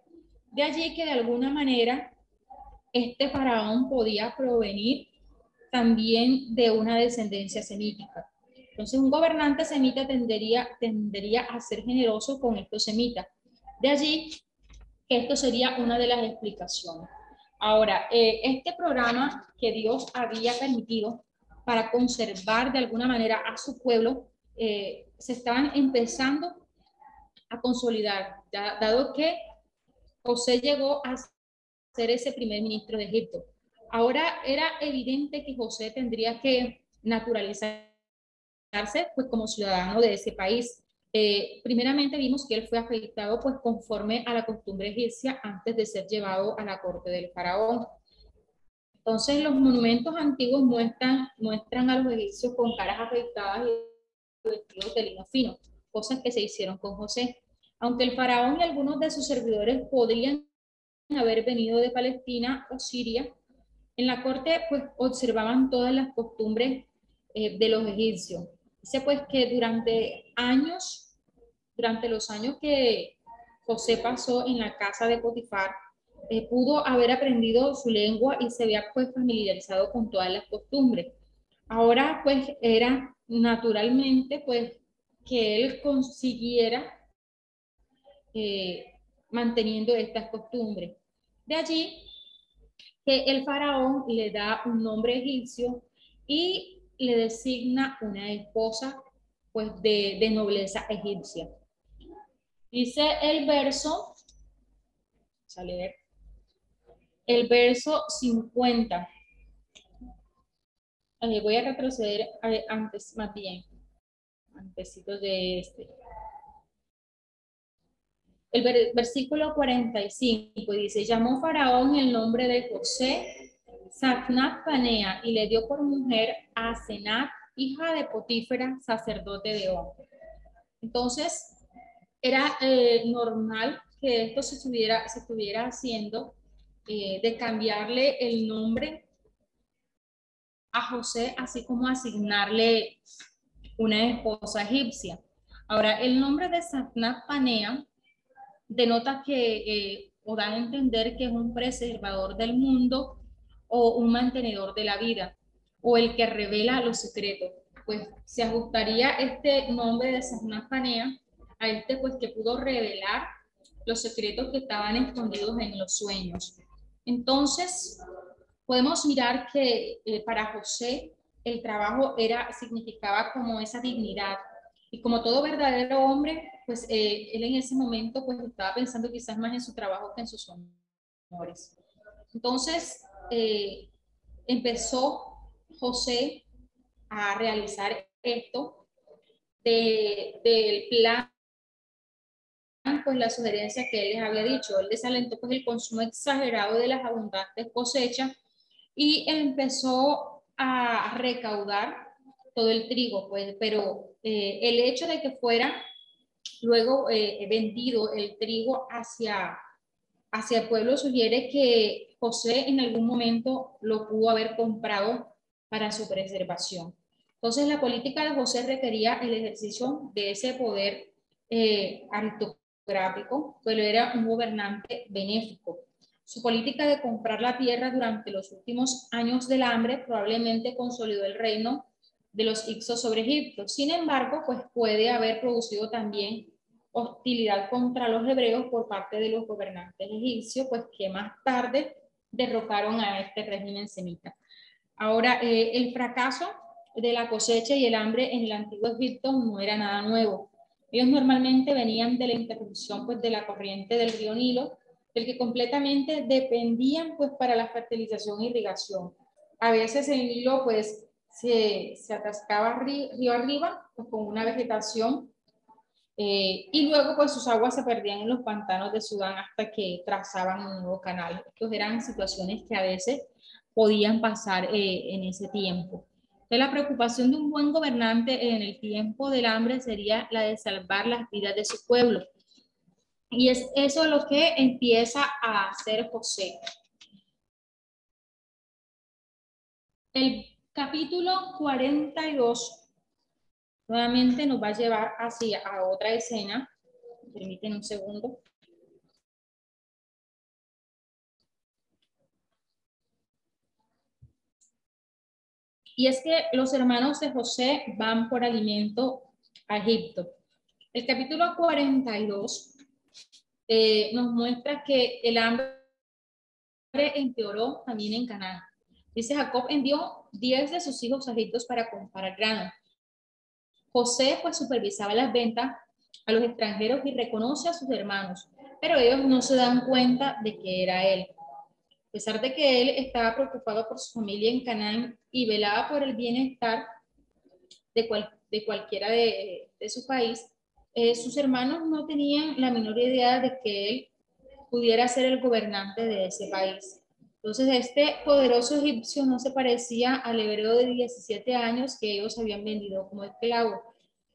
De allí que de alguna manera este faraón podía provenir también de una descendencia semítica. Entonces, un gobernante semita tendería, tendería a ser generoso con estos semitas. De allí que esto sería una de las explicaciones. Ahora, eh, este programa que Dios había permitido para conservar de alguna manera a su pueblo, eh, se estaban empezando a consolidar, dado que José llegó a ser ese primer ministro de Egipto. Ahora era evidente que José tendría que naturalizar pues como ciudadano de ese país. Eh, primeramente vimos que él fue afectado pues conforme a la costumbre egipcia antes de ser llevado a la corte del faraón. Entonces los monumentos antiguos muestran, muestran a los egipcios con caras afectadas y vestidos de lino fino, cosas que se hicieron con José. Aunque el faraón y algunos de sus servidores podrían haber venido de Palestina o Siria, en la corte pues observaban todas las costumbres eh, de los egipcios. Dice pues que durante años, durante los años que José pasó en la casa de Potifar, eh, pudo haber aprendido su lengua y se había pues familiarizado con todas las costumbres. Ahora pues era naturalmente pues que él consiguiera eh, manteniendo estas costumbres. De allí que el faraón le da un nombre egipcio y le designa una esposa pues de, de nobleza egipcia. Dice el verso, el verso 50. voy a retroceder antes, más bien, antesito de este. El versículo 45 dice, llamó Faraón el nombre de José, Safnat Panea, y le dio por mujer a Senat, hija de Potífera, sacerdote de On. Entonces, era eh, normal que esto se estuviera, se estuviera haciendo, eh, de cambiarle el nombre a José, así como asignarle una esposa egipcia. Ahora, el nombre de Safnat Panea denota que, eh, o da a entender que es un preservador del mundo o un mantenedor de la vida, o el que revela los secretos. Pues se ajustaría este nombre de Panea a este pues que pudo revelar los secretos que estaban escondidos en los sueños. Entonces, podemos mirar que eh, para José el trabajo era, significaba como esa dignidad. Y como todo verdadero hombre, pues eh, él en ese momento pues estaba pensando quizás más en su trabajo que en sus amores. Entonces, eh, empezó José a realizar esto del plan, pues la sugerencia que él les había dicho. Él desalentó pues el consumo exagerado de las abundantes cosechas y empezó a recaudar todo el trigo, pues, pero eh, el hecho de que fuera luego eh, vendido el trigo hacia, hacia el pueblo sugiere que José en algún momento lo pudo haber comprado para su preservación. Entonces la política de José requería el ejercicio de ese poder eh, aristocrático, pero era un gobernante benéfico. Su política de comprar la tierra durante los últimos años del hambre probablemente consolidó el reino de los Ixos sobre Egipto. Sin embargo, pues puede haber producido también hostilidad contra los hebreos por parte de los gobernantes egipcios, pues que más tarde derrocaron a este régimen semita. Ahora, eh, el fracaso de la cosecha y el hambre en el antiguo Egipto no era nada nuevo. Ellos normalmente venían de la interrupción pues, de la corriente del río Nilo, del que completamente dependían pues, para la fertilización e irrigación. A veces el Nilo pues, se, se atascaba río, arriba pues, con una vegetación eh, y luego pues sus aguas se perdían en los pantanos de Sudán hasta que trazaban un nuevo canal. Estas eran situaciones que a veces podían pasar eh, en ese tiempo. Entonces, la preocupación de un buen gobernante en el tiempo del hambre sería la de salvar las vidas de su pueblo. Y es eso lo que empieza a hacer José. El capítulo 42 nuevamente nos va a llevar hacia a otra escena. Permiten un segundo. Y es que los hermanos de José van por alimento a Egipto. El capítulo 42 eh, nos muestra que el hambre empeoró también en Canaán. Dice Jacob envió 10 de sus hijos a Egipto para comprar grano. José pues supervisaba las ventas a los extranjeros y reconoce a sus hermanos, pero ellos no se dan cuenta de que era él. A pesar de que él estaba preocupado por su familia en Canaán y velaba por el bienestar de, de cualquiera de, su país, eh, sus hermanos no tenían la menor idea de que él pudiera ser el gobernante de ese país. Entonces, este poderoso egipcio no se parecía al hebreo de 17 años que ellos habían vendido como esclavo.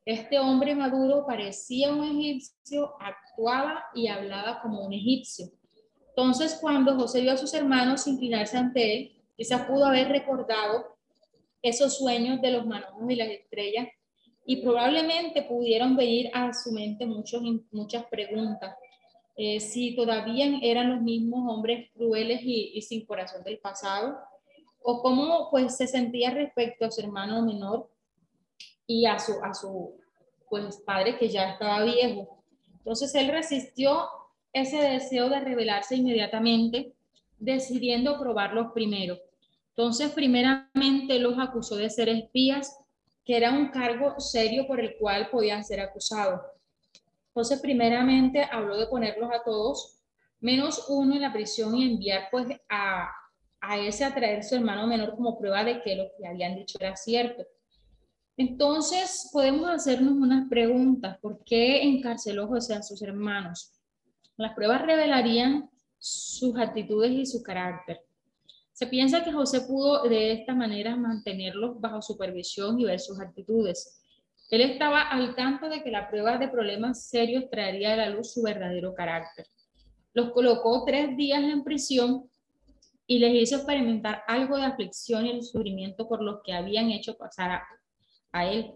Este hombre maduro parecía un egipcio, actuaba y hablaba como un egipcio. Entonces, cuando José vio a sus hermanos inclinarse ante él, quizás pudo haber recordado esos sueños de los manojos y las estrellas y probablemente pudieron venir a su mente muchos, muchas preguntas. Eh, si todavía eran los mismos hombres crueles y, sin corazón del pasado, o cómo pues se sentía respecto a su hermano menor y a su, a su pues, padre que ya estaba viejo. Entonces él resistió ese deseo de rebelarse inmediatamente, decidiendo probarlos primero. Entonces, primeramente los acusó de ser espías, que era un cargo serio por el cual podían ser acusados. Entonces, primeramente habló de ponerlos a todos, menos uno en la prisión y enviar pues a, a ese a traer su hermano menor como prueba de que lo que habían dicho era cierto. Entonces, podemos hacernos unas preguntas. ¿Por qué encarceló José a sus hermanos? Las pruebas revelarían sus actitudes y su carácter. Se piensa que José pudo de esta manera mantenerlos bajo supervisión y ver sus actitudes. Él estaba al tanto de que la prueba de problemas serios traería a la luz su verdadero carácter. Los colocó tres días en prisión y les hizo experimentar algo de aflicción y el sufrimiento por los que habían hecho pasar a, él.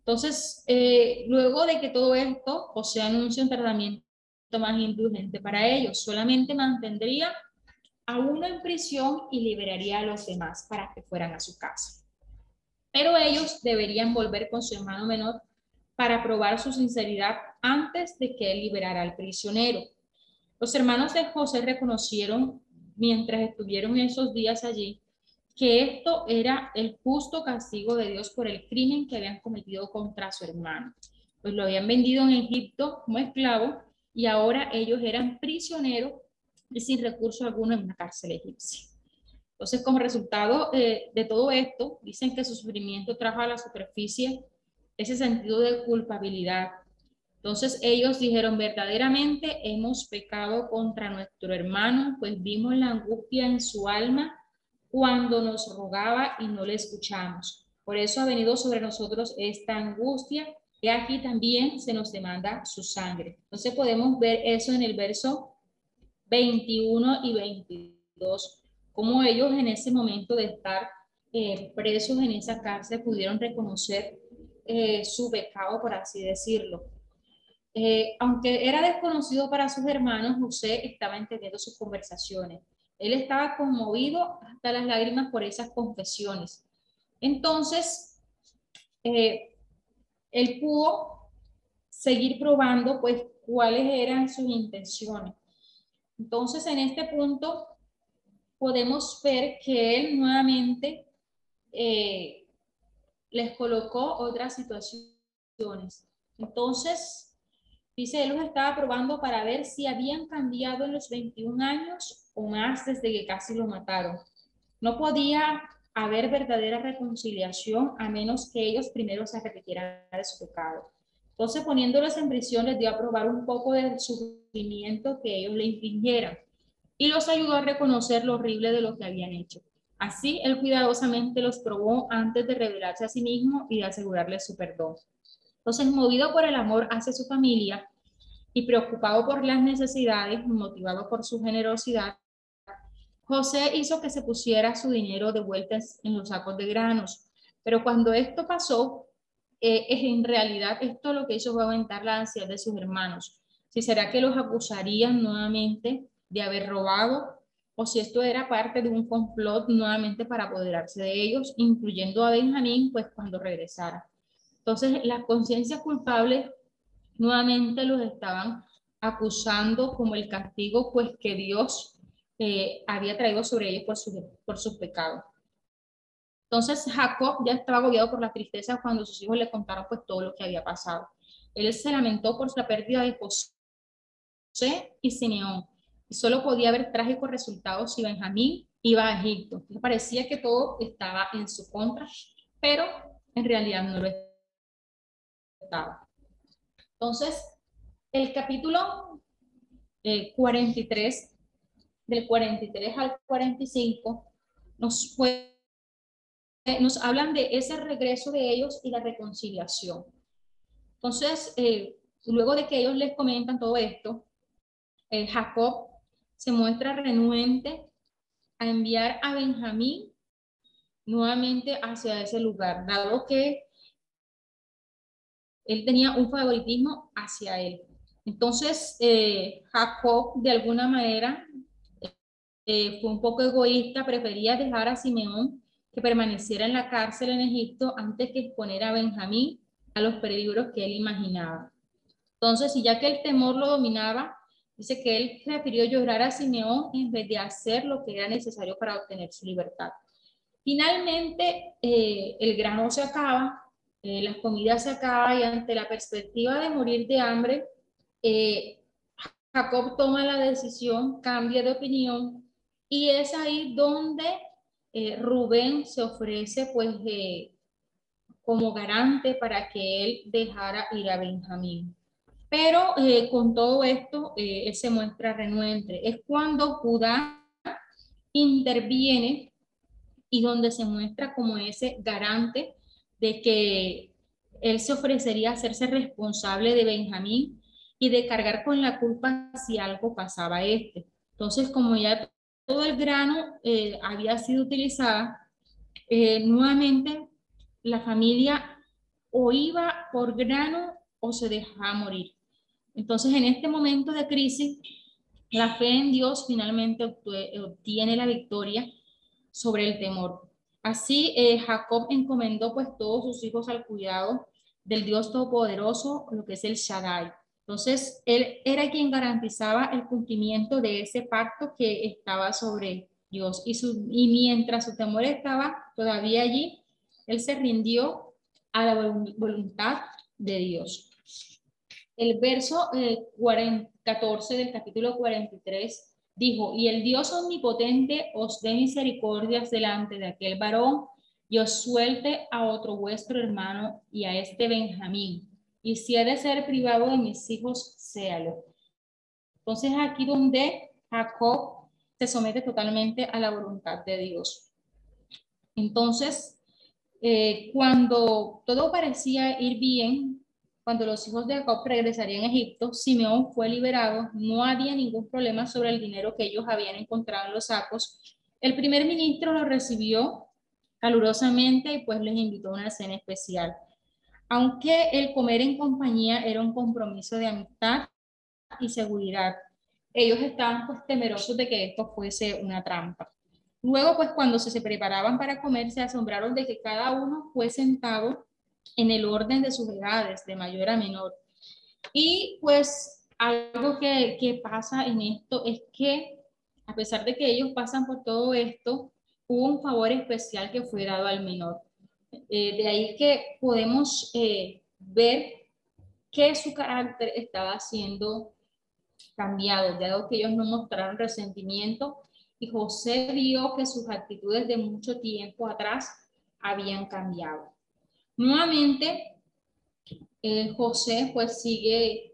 Entonces, eh, luego de que todo esto, José anuncia un tratamiento más indulgente para ellos, solamente mantendría a uno en prisión y liberaría a los demás para que fueran a su casa. Pero ellos deberían volver con su hermano menor para probar su sinceridad antes de que él liberara al prisionero. Los hermanos de José reconocieron mientras estuvieron esos días allí que esto era el justo castigo de Dios por el crimen que habían cometido contra su hermano. Pues lo habían vendido en Egipto como esclavo y ahora ellos eran prisioneros y sin recurso alguno en una cárcel egipcia. Entonces, como resultado eh, de todo esto, dicen que su sufrimiento trajo a la superficie ese sentido de culpabilidad. Entonces ellos dijeron, verdaderamente hemos pecado contra nuestro hermano, pues vimos la angustia en su alma cuando nos rogaba y no le escuchamos. Por eso ha venido sobre nosotros esta angustia y aquí también se nos demanda su sangre. Entonces podemos ver eso en el verso 21 y 22, cómo ellos en ese momento de estar eh, presos en esa cárcel pudieron reconocer eh, su pecado, por así decirlo. Eh, aunque era desconocido para sus hermanos, José estaba entendiendo sus conversaciones. Él estaba conmovido hasta las lágrimas por esas confesiones. Entonces, él pudo seguir probando, pues, cuáles eran sus intenciones. Entonces, en este punto, podemos ver que él nuevamente eh, les colocó otras situaciones. Entonces, dice, él los estaba probando para ver si habían cambiado en los 21 años o más desde que casi lo mataron. No podía haber verdadera reconciliación a menos que ellos primero se arrepintieran de su pecado. Entonces, poniéndolos en prisión, les dio a probar un poco del sufrimiento que ellos le infringieran y los ayudó a reconocer lo horrible de lo que habían hecho. Así, él cuidadosamente los probó antes de revelarse a sí mismo y de asegurarles su perdón. Entonces, movido por el amor hacia su familia y preocupado por las necesidades, motivado por su generosidad, José hizo que se pusiera su dinero de vuelta en los sacos de granos. Pero cuando esto pasó, eh, en realidad esto lo que hizo fue aumentar la ansiedad de sus hermanos. Si será que los acusarían nuevamente de haber robado o si esto era parte de un complot nuevamente para apoderarse de ellos, incluyendo a Benjamín, pues cuando regresara. Entonces, las conciencias culpables nuevamente los estaban acusando como el castigo, pues que Dios eh, había traído sobre ellos por, por sus pecados. Entonces Jacob ya estaba agobiado por la tristeza cuando sus hijos le contaron pues todo lo que había pasado. Él se lamentó por la pérdida de José y Simeón y solo podía haber trágicos resultados si Benjamín iba a Egipto. Le parecía que todo estaba en su contra, pero en realidad no lo estaba. Entonces, el capítulo 43, eh, del 43 al 45, nos puede nos hablan de ese regreso de ellos y la reconciliación. Entonces, eh, luego de que ellos les comentan todo esto, eh, Jacob se muestra renuente a enviar a Benjamín nuevamente hacia ese lugar, dado que él tenía un favoritismo hacia él. Entonces, eh, Jacob, de alguna manera, fue un poco egoísta, prefería dejar a Simeón que permaneciera en la cárcel en Egipto antes que exponer a Benjamín a los peligros que él imaginaba. Entonces, y ya que el temor lo dominaba, dice que él prefirió llorar a Simeón en vez de hacer lo que era necesario para obtener su libertad. Finalmente, eh, el grano se acaba, eh, la comida se acaba y ante la perspectiva de morir de hambre, eh, Jacob toma la decisión, cambia de opinión y es ahí donde eh, Rubén se ofrece pues como garante para que él dejara ir a Benjamín. Pero eh, con todo esto, eh, él se muestra renuente. Es cuando Judá interviene y donde se muestra como ese garante de que él se ofrecería a hacerse responsable de Benjamín y de cargar con la culpa si algo pasaba a este. Entonces, como ya todo el grano eh, había sido utilizado, nuevamente la familia o iba por grano o se dejaba morir. Entonces, en este momento de crisis, la fe en Dios finalmente obtiene la victoria sobre el temor. Así, eh, Jacob encomendó pues todos sus hijos al cuidado del Dios Todopoderoso, lo que es el Shaddai. Entonces, él era quien garantizaba el cumplimiento de ese pacto que estaba sobre Dios. Y, su, y mientras su temor estaba todavía allí, él se rindió a la voluntad de Dios. El verso 14 eh, del capítulo 43 dijo, y el Dios omnipotente os dé misericordias delante de aquel varón y os suelte a otro vuestro hermano y a este Benjamín. Y si ha de ser privado de mis hijos, séalo. Entonces aquí donde Jacob se somete totalmente a la voluntad de Dios. Entonces, eh, cuando todo parecía ir bien, cuando los hijos de Jacob regresarían a Egipto, Simeón fue liberado, no había ningún problema sobre el dinero que ellos habían encontrado en los sacos. El primer ministro lo recibió calurosamente y pues les invitó a una cena especial. Aunque el comer en compañía era un compromiso de amistad y seguridad, ellos estaban pues temerosos de que esto fuese una trampa. Luego, pues cuando se, preparaban para comer, se asombraron de que cada uno fue sentado en el orden de sus edades, de mayor a menor. Y pues algo que, que pasa en esto es que a pesar de que ellos pasan por todo esto, hubo un favor especial que fue dado al menor. Eh, de ahí que podemos eh, ver que su carácter estaba siendo cambiado, dado que ellos no mostraron resentimiento y José vio que sus actitudes de mucho tiempo atrás habían cambiado. Nuevamente, eh, José pues sigue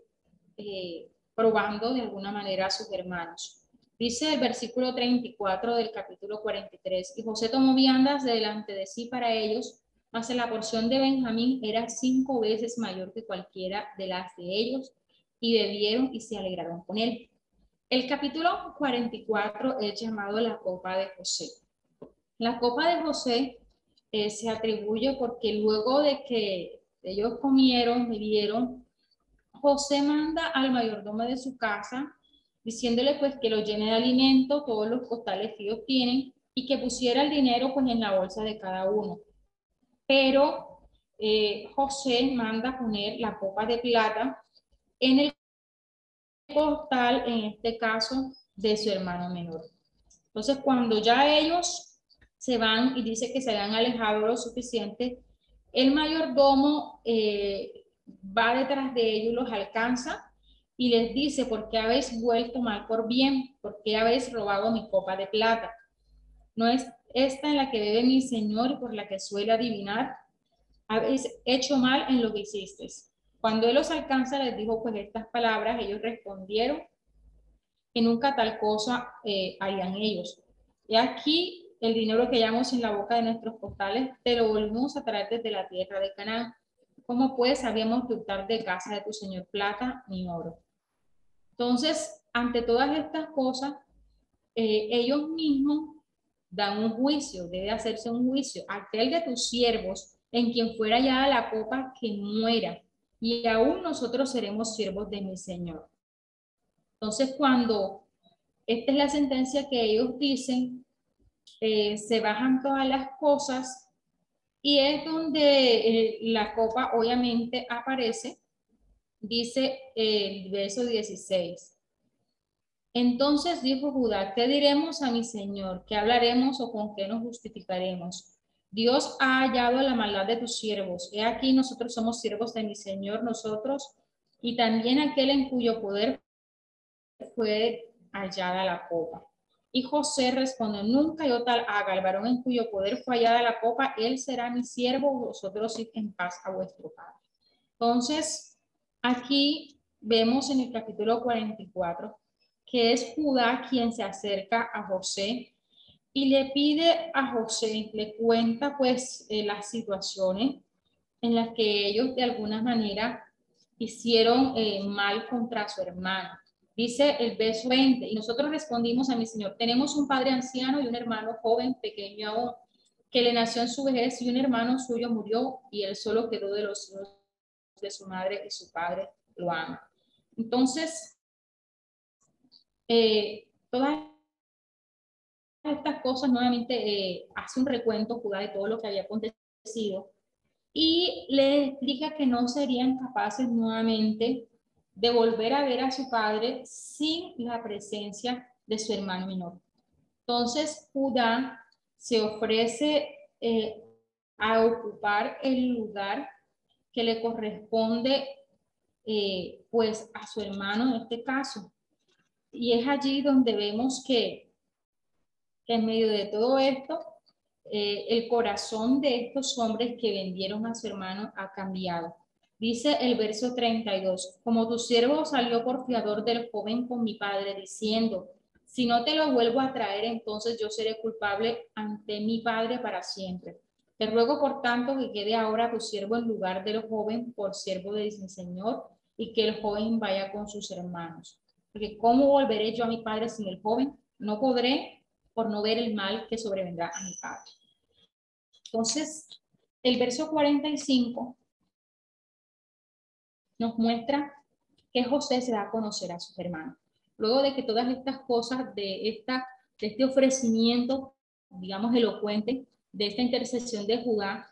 eh, probando de alguna manera a sus hermanos. Dice el versículo 34 del capítulo 43, y José tomó viandas delante de sí para ellos, mas la porción de Benjamín era cinco veces mayor que cualquiera de las de ellos, y bebieron y se alegraron con él. El capítulo 44 es llamado la copa de José. La copa de José eh, se atribuye porque luego de que ellos comieron, vivieron, José manda al mayordomo de su casa diciéndole pues que lo llene de alimento, todos los costales que ellos tienen y que pusiera el dinero pues en la bolsa de cada uno. Pero eh, José manda poner la copa de plata en el costal, en este caso, de su hermano menor. Entonces, cuando ya ellos se van y dice que se han alejado lo suficiente, el mayordomo eh, va detrás de ellos, los alcanza y les dice, ¿por qué habéis vuelto mal por bien? ¿Por qué habéis robado mi copa de plata? ¿No es esta en la que bebe mi Señor y por la que suele adivinar? Habéis hecho mal en lo que hicisteis. Cuando él los alcanza, les dijo pues estas palabras, ellos respondieron que nunca tal cosa eh, harían ellos. Y aquí el dinero que hallamos en la boca de nuestros costales, te lo volvimos a traer desde la tierra de Canaán. ¿Cómo pues habíamos de optar de casa de tu Señor plata ni oro? Entonces, ante todas estas cosas, eh, ellos mismos dan un juicio, debe hacerse un juicio. Aquel de tus siervos, en quien fuera ya la copa, que muera, y aún nosotros seremos siervos de mi Señor. Entonces, cuando esta es la sentencia que ellos dicen, eh, se bajan todas las cosas y es donde eh, la copa obviamente aparece, dice el verso 16. Entonces dijo Judá, ¿qué diremos a mi Señor? ¿Qué hablaremos o con qué nos justificaremos? Dios ha hallado la maldad de tus siervos. He aquí nosotros somos siervos de mi Señor, nosotros, y también aquel en cuyo poder fue hallada la copa. Y José respondió, nunca yo tal haga, el varón en cuyo poder fue hallada la copa, él será mi siervo, vosotros id en paz a vuestro padre. Entonces, aquí vemos en el capítulo 44 que es Judá quien se acerca a José y le pide a José, le cuenta pues eh, las situaciones en las que ellos de alguna manera hicieron eh, mal contra su hermano. Dice el verso 20, y nosotros respondimos a mi Señor, tenemos un padre anciano y un hermano joven, pequeño aún, que le nació en su vejez y un hermano suyo murió y él solo quedó de los hijos de su madre y su padre lo ama. Entonces, eh, todas estas cosas nuevamente eh, hace un recuento Judá de todo lo que había acontecido y le explica que no serían capaces nuevamente de volver a ver a su padre sin la presencia de su hermano menor. Entonces Judá se ofrece eh, a ocupar el lugar que le corresponde eh, pues a su hermano en este caso. Y es allí donde vemos que, en medio de todo esto, eh, el corazón de estos hombres que vendieron a su hermano ha cambiado. Dice el verso 32, como tu siervo salió por fiador del joven con mi padre, diciendo, si no te lo vuelvo a traer, entonces yo seré culpable ante mi padre para siempre. Te ruego, por tanto, que quede ahora tu siervo en lugar del joven por siervo de mi Señor y que el joven vaya con sus hermanos. Porque ¿cómo volveré yo a mi padre sin el joven? No podré por no ver el mal que sobrevendrá a mi padre. Entonces, el verso 45 nos muestra que José se da a conocer a sus hermanos. Luego de que todas estas cosas de, esta, de este ofrecimiento, digamos, elocuente, de esta intercesión de Judá,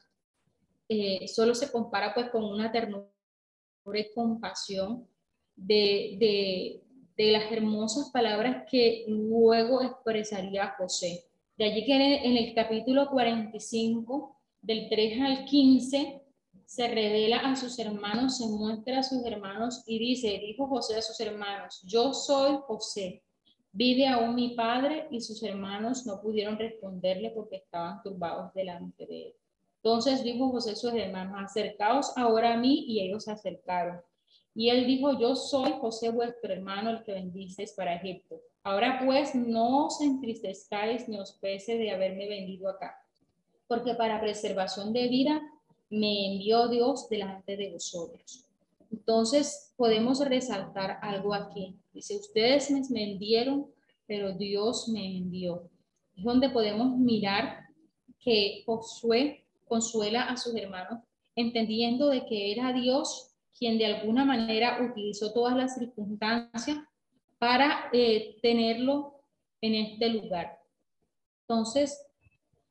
eh, solo se compara pues con una ternura y compasión de, de, de las hermosas palabras que luego expresaría José. De allí que en el capítulo 45, del 3 al 15, se revela a sus hermanos, se muestra a sus hermanos y dice, dijo José a sus hermanos, yo soy José, vive aún mi padre y sus hermanos no pudieron responderle porque estaban turbados delante de él. Entonces dijo José a sus hermanos, acercaos ahora a mí y ellos se acercaron. Y él dijo, yo soy José vuestro hermano, el que bendices para Egipto. Ahora pues no os entristezcáis ni os pese de haberme vendido acá, porque para preservación de vida me envió Dios delante de vosotros. Entonces podemos resaltar algo aquí. Dice, ustedes me vendieron, pero Dios me envió. Es donde podemos mirar que Josué consuela a sus hermanos, entendiendo de que era Dios quien de alguna manera utilizó todas las circunstancias para eh, tenerlo en este lugar. Entonces,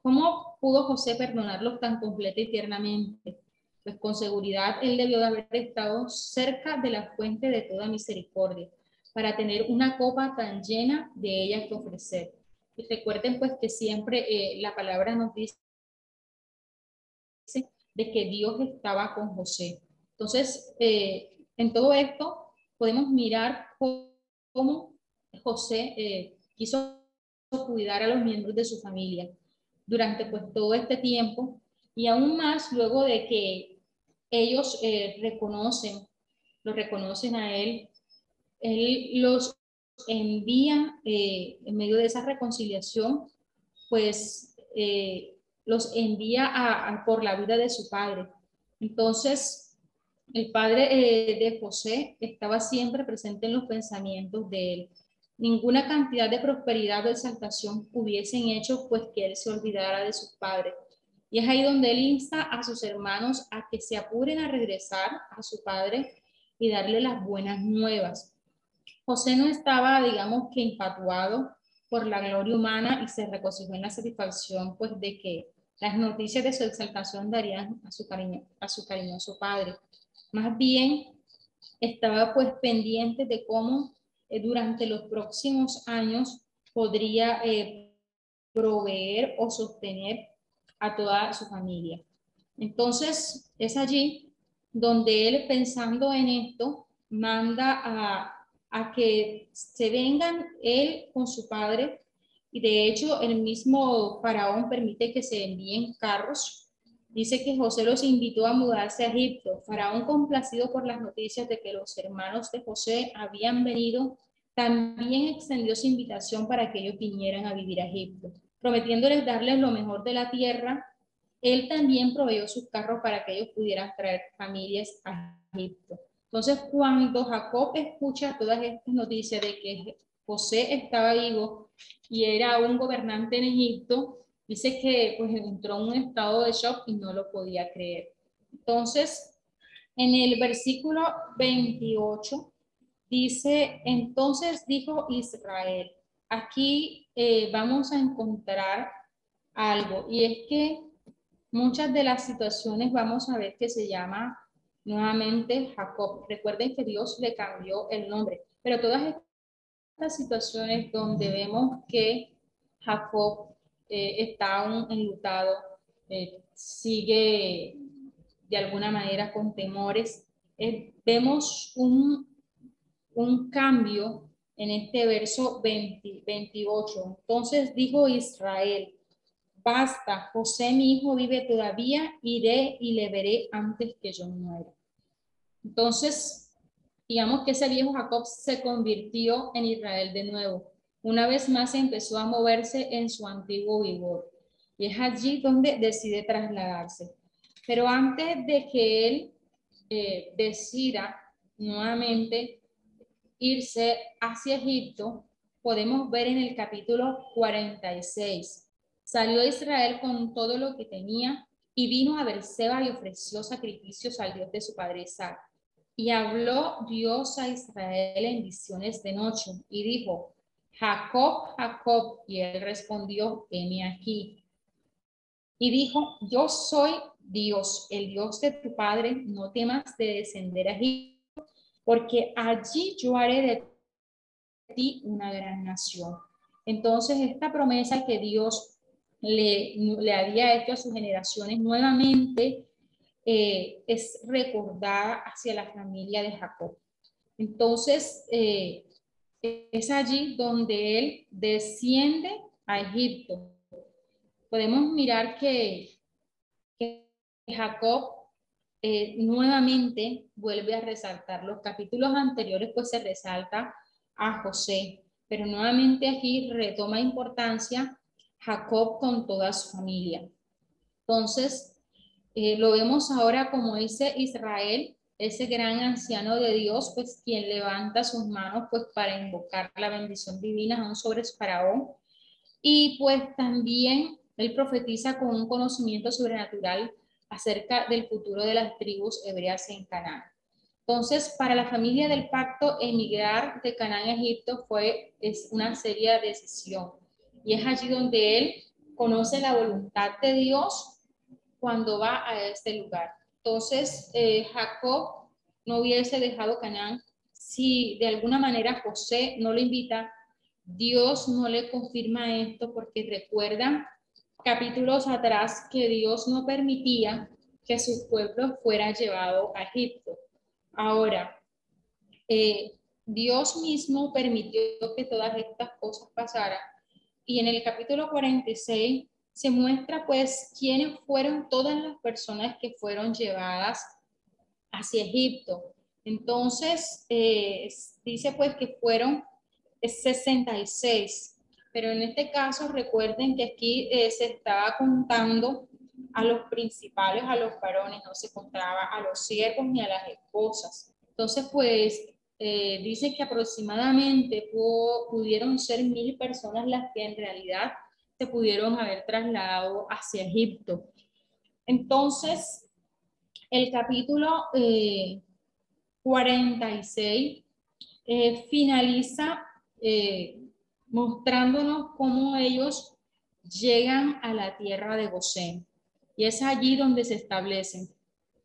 ¿cómo pudo José perdonarlos tan completa y tiernamente? Pues con seguridad él debió de haber estado cerca de la fuente de toda misericordia para tener una copa tan llena de ella que ofrecer. Y recuerden pues que siempre eh, la palabra nos dice de que Dios estaba con José. Entonces, eh, en todo esto podemos mirar cómo José eh, quiso cuidar a los miembros de su familia durante pues todo este tiempo y aún más luego de que ellos eh, reconocen, lo reconocen a él, él los envía eh, en medio de esa reconciliación, pues los envía a, por la vida de su padre. Entonces, el padre eh, de José estaba siempre presente en los pensamientos de él. Ninguna cantidad de prosperidad o exaltación hubiesen hecho pues que él se olvidara de su padre. Y es ahí donde él insta a sus hermanos a que se apuren a regresar a su padre y darle las buenas nuevas. José no estaba, digamos que infatuado por la gloria humana y se regocijó en la satisfacción pues de que las noticias de su exaltación darían a su, cariño, a su cariñoso padre. Más bien, estaba pues pendiente de cómo eh, durante los próximos años podría eh, proveer o sostener a toda su familia. Entonces, es allí donde él, pensando en esto, manda a, a que se vengan él con su padre y de hecho el mismo faraón permite que se envíen carros dice que José los invitó a mudarse a Egipto. Faraón, complacido por las noticias de que los hermanos de José habían venido, también extendió su invitación para que ellos vinieran a vivir a Egipto, prometiéndoles darles lo mejor de la tierra. Él también proveyó sus carros para que ellos pudieran traer familias a Egipto. Entonces, cuando Jacob escucha todas estas noticias de que José estaba vivo y era un gobernante en Egipto, dice que pues entró en un estado de shock y no lo podía creer. Entonces, en el versículo 28 dice, entonces dijo Israel, aquí eh, vamos a encontrar algo y es que muchas de las situaciones vamos a ver que se llama nuevamente Jacob. Recuerden que Dios le cambió el nombre, pero todas estas situaciones donde vemos que Jacob eh, está aún enlutado, eh, sigue de alguna manera con temores, eh, vemos un, un cambio en este verso 28. Entonces dijo Israel, basta, José mi hijo vive todavía, iré y le veré antes que yo muera. Entonces, digamos que ese viejo Jacob se convirtió en Israel de nuevo. Una vez más empezó a moverse en su antiguo vigor. Y es allí donde decide trasladarse. Pero antes de que él eh, decida nuevamente irse hacia Egipto, podemos ver en el capítulo 46. Salió Israel con todo lo que tenía y vino a Berseba y ofreció sacrificios al Dios de su padre Isaac. Y habló Dios a Israel en visiones de noche y dijo, Jacob, Jacob, y él respondió, heme aquí. Y dijo, yo soy Dios, el Dios de tu padre, no temas de descender a Egipto, porque allí yo haré de ti una gran nación. Entonces, esta promesa que Dios le, había hecho a sus generaciones nuevamente eh, es recordada hacia la familia de Jacob. Entonces, eh, es allí donde él desciende a Egipto. Podemos mirar que, Jacob eh, nuevamente vuelve a resaltar. Los capítulos anteriores pues se resalta a José, pero nuevamente aquí retoma importancia Jacob con toda su familia. Entonces, eh, lo vemos ahora como dice Israel, ese gran anciano de Dios, pues quien levanta sus manos pues para invocar la bendición divina aún sobre Faraón. Y pues también él profetiza con un conocimiento sobrenatural acerca del futuro de las tribus hebreas en Canaán. Entonces, para la familia del pacto, emigrar de Canaán a Egipto fue es una seria decisión. Y es allí donde él conoce la voluntad de Dios cuando va a este lugar. Entonces, eh, Jacob no hubiese dejado Canaán si de alguna manera José no lo invita. Dios no le confirma esto porque recuerda capítulos atrás que Dios no permitía que su pueblo fuera llevado a Egipto. Ahora, eh, Dios mismo permitió que todas estas cosas pasaran. Y en el capítulo 46 se muestra pues quiénes fueron todas las personas que fueron llevadas hacia Egipto. Entonces, eh, dice pues que fueron 66, pero en este caso recuerden que aquí eh, se estaba contando a los principales, a los varones, no se contaba a los siervos ni a las esposas. Entonces, pues eh, dice que aproximadamente pudieron ser mil personas las que en realidad se pudieron haber trasladado hacia Egipto. Entonces, el capítulo 46 eh, eh, finaliza eh, mostrándonos cómo ellos llegan a la tierra de Gosén. Y es allí donde se establecen.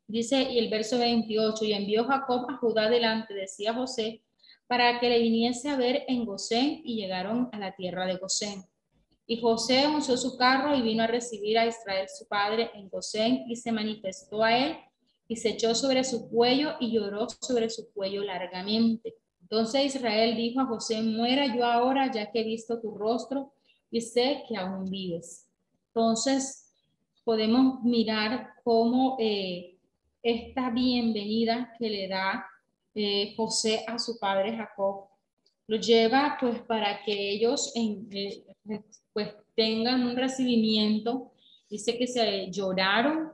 Dice, y el verso 28, y envió Jacob a Judá delante, decía José, para que le viniese a ver en Gosén, y llegaron a la tierra de Gosén. Y José usó su carro y vino a recibir a Israel su padre en Gosén y se manifestó a él y se echó sobre su cuello y lloró sobre su cuello largamente. Entonces Israel dijo a José, muera yo ahora ya que he visto tu rostro y sé que aún vives. Entonces, podemos mirar cómo eh, esta bienvenida que le da eh, José a su padre Jacob lo lleva pues para que ellos eh, pues tengan un recibimiento. Dice que se lloraron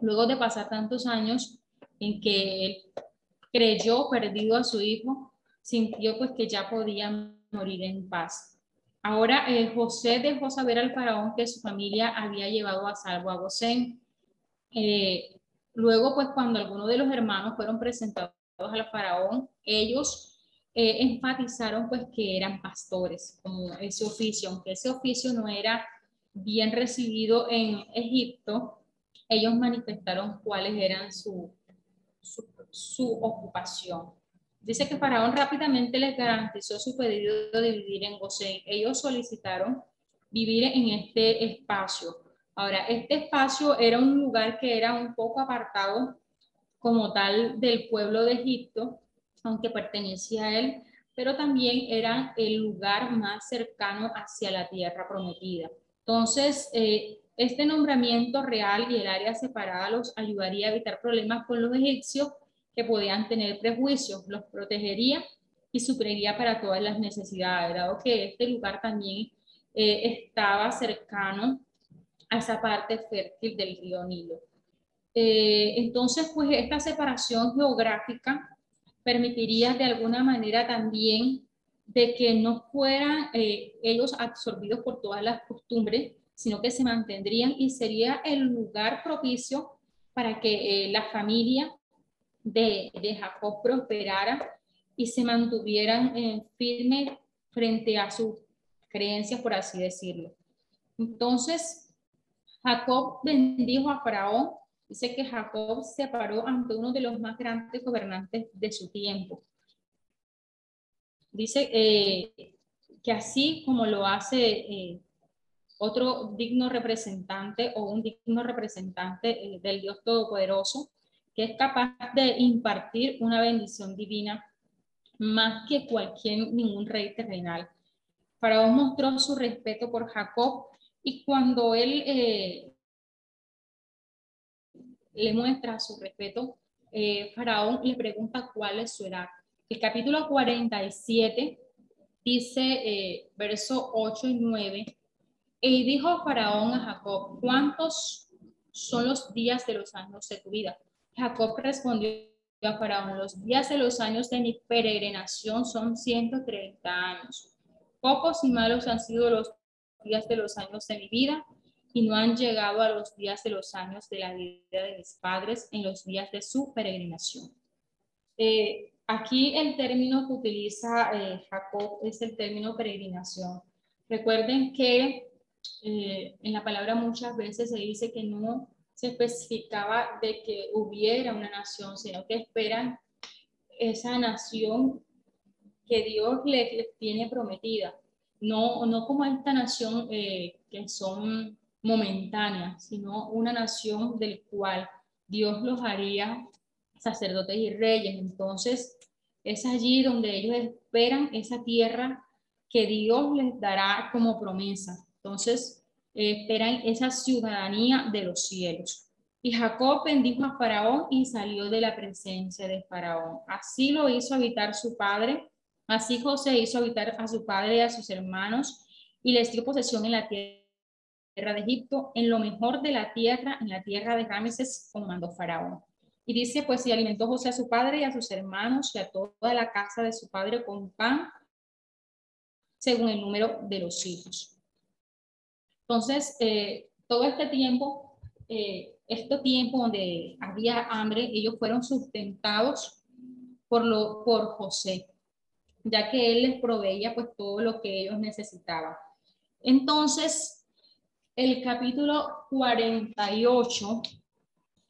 luego de pasar tantos años en que creyó perdido a su hijo, sintió pues que ya podía morir en paz. Ahora eh, José dejó saber al faraón que su familia había llevado a salvo a Gosén. Eh, luego, pues cuando algunos de los hermanos fueron presentados al faraón, ellos eh, enfatizaron pues que eran pastores, como ese oficio, aunque ese oficio no era bien recibido en Egipto, ellos manifestaron cuáles eran su, su, ocupación. Dice que Faraón rápidamente les garantizó su pedido de vivir en Gosén. Ellos solicitaron vivir en este espacio. Ahora, este espacio era un lugar que era un poco apartado como tal del pueblo de Egipto, aunque pertenecía a él, pero también era el lugar más cercano hacia la tierra prometida. Entonces, eh, este nombramiento real y el área separada los ayudaría a evitar problemas con los egipcios que podían tener prejuicios, los protegería y supliría para todas las necesidades, dado que este lugar también eh, estaba cercano a esa parte fértil del río Nilo. Eh, entonces, pues esta separación geográfica permitiría de alguna manera también de que no fueran eh, ellos absorbidos por todas las costumbres, sino que se mantendrían y sería el lugar propicio para que la familia de, Jacob prosperara y se mantuvieran eh, firmes frente a sus creencias, por así decirlo. Entonces, Jacob bendijo a Faraón. Dice que Jacob se paró ante uno de los más grandes gobernantes de su tiempo. Dice eh, que así como lo hace eh, otro digno representante o un digno representante del Dios Todopoderoso, que es capaz de impartir una bendición divina más que cualquier ningún rey terrenal. Faraón mostró su respeto por Jacob y cuando él eh, le muestra su respeto, eh, Faraón le pregunta cuál es su edad. El capítulo 47 dice, eh, verso 8 y 9, y dijo Faraón a Jacob, ¿cuántos son los días de los años de tu vida? Jacob respondió a Faraón, los días de los años de mi peregrinación son 130 años. Pocos y malos han sido los días de los años de mi vida y no han llegado a los días de los años de la vida de mis padres en los días de su peregrinación. Eh, aquí el término que utiliza eh, Jacob es el término peregrinación. Recuerden que eh, en la palabra muchas veces se dice que no se especificaba de que hubiera una nación, sino que esperan esa nación que Dios les, tiene prometida. No, no como esta nación eh, que son momentáneas, sino una nación del cual Dios los haría sacerdotes y reyes. Entonces, es allí donde ellos esperan esa tierra que Dios les dará como promesa. Entonces, esperan esa ciudadanía de los cielos. Y Jacob bendijo a Faraón y salió de la presencia de Faraón. Así lo hizo habitar su padre. Así José hizo habitar a su padre y a sus hermanos y les dio posesión en la tierra de Egipto, en lo mejor de la tierra, en la tierra de Rameses, como mandó Faraón. Y dice, pues, y alimentó José a su padre y a sus hermanos y a toda la casa de su padre con pan, según el número de los hijos. Entonces, eh, todo este tiempo, eh, este tiempo donde había hambre, ellos fueron sustentados por, lo, por José, ya que él les proveía pues todo lo que ellos necesitaban. Entonces, el capítulo 48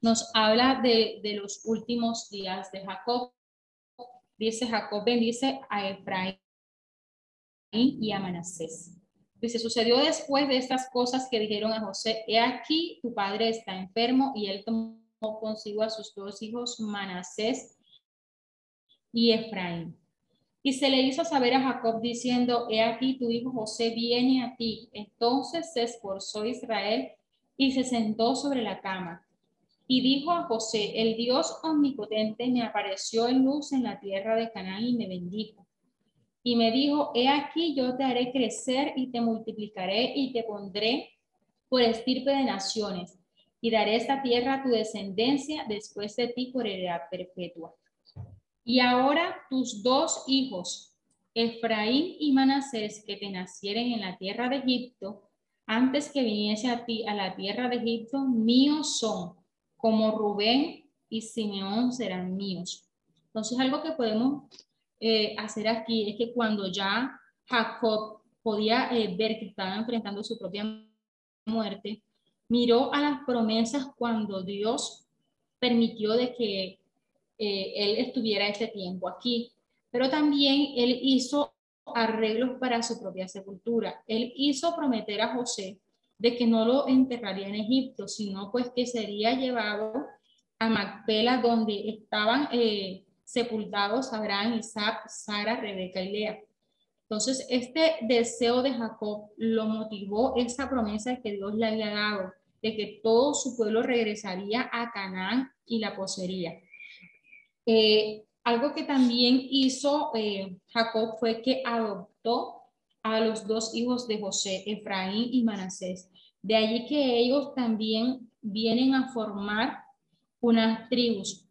nos habla de, los últimos días de Jacob. Dice Jacob bendice a Efraín y a Manasés. Dice, sucedió después de estas cosas que dijeron a José, he aquí, tu padre está enfermo, y él tomó consigo a sus dos hijos, Manasés y Efraín. Y se le hizo saber a Jacob diciendo, he aquí, tu hijo José viene a ti. Entonces se esforzó Israel y se sentó sobre la cama. Y dijo a José, el Dios omnipotente me apareció en luz en la tierra de Canaán y me bendijo. Y me dijo, he aquí yo te haré crecer y te multiplicaré y te pondré por estirpe de naciones y daré esta tierra a tu descendencia después de ti por heredad perpetua. Y ahora tus dos hijos, Efraín y Manasés, que te nacieren en la tierra de Egipto, antes que viniese a ti a la tierra de Egipto, míos son, como Rubén y Simeón serán míos. Entonces, algo que podemos eh, hacer aquí es que cuando ya Jacob podía eh, ver que estaba enfrentando su propia muerte, miró a las promesas cuando Dios permitió de que eh, él estuviera ese tiempo aquí, pero también él hizo arreglos para su propia sepultura. Él hizo prometer a José de que no lo enterraría en Egipto, sino pues que sería llevado a Macpela donde estaban eh, sepultados Abraham, Isaac, Sara, Rebeca y Lea. Entonces, este deseo de Jacob lo motivó esa promesa que Dios le había dado, de que todo su pueblo regresaría a Canaán y la poseería. Eh, algo que también hizo eh, Jacob fue que adoptó a los dos hijos de José, Efraín y Manasés. De allí que ellos también vienen a formar unas tribus.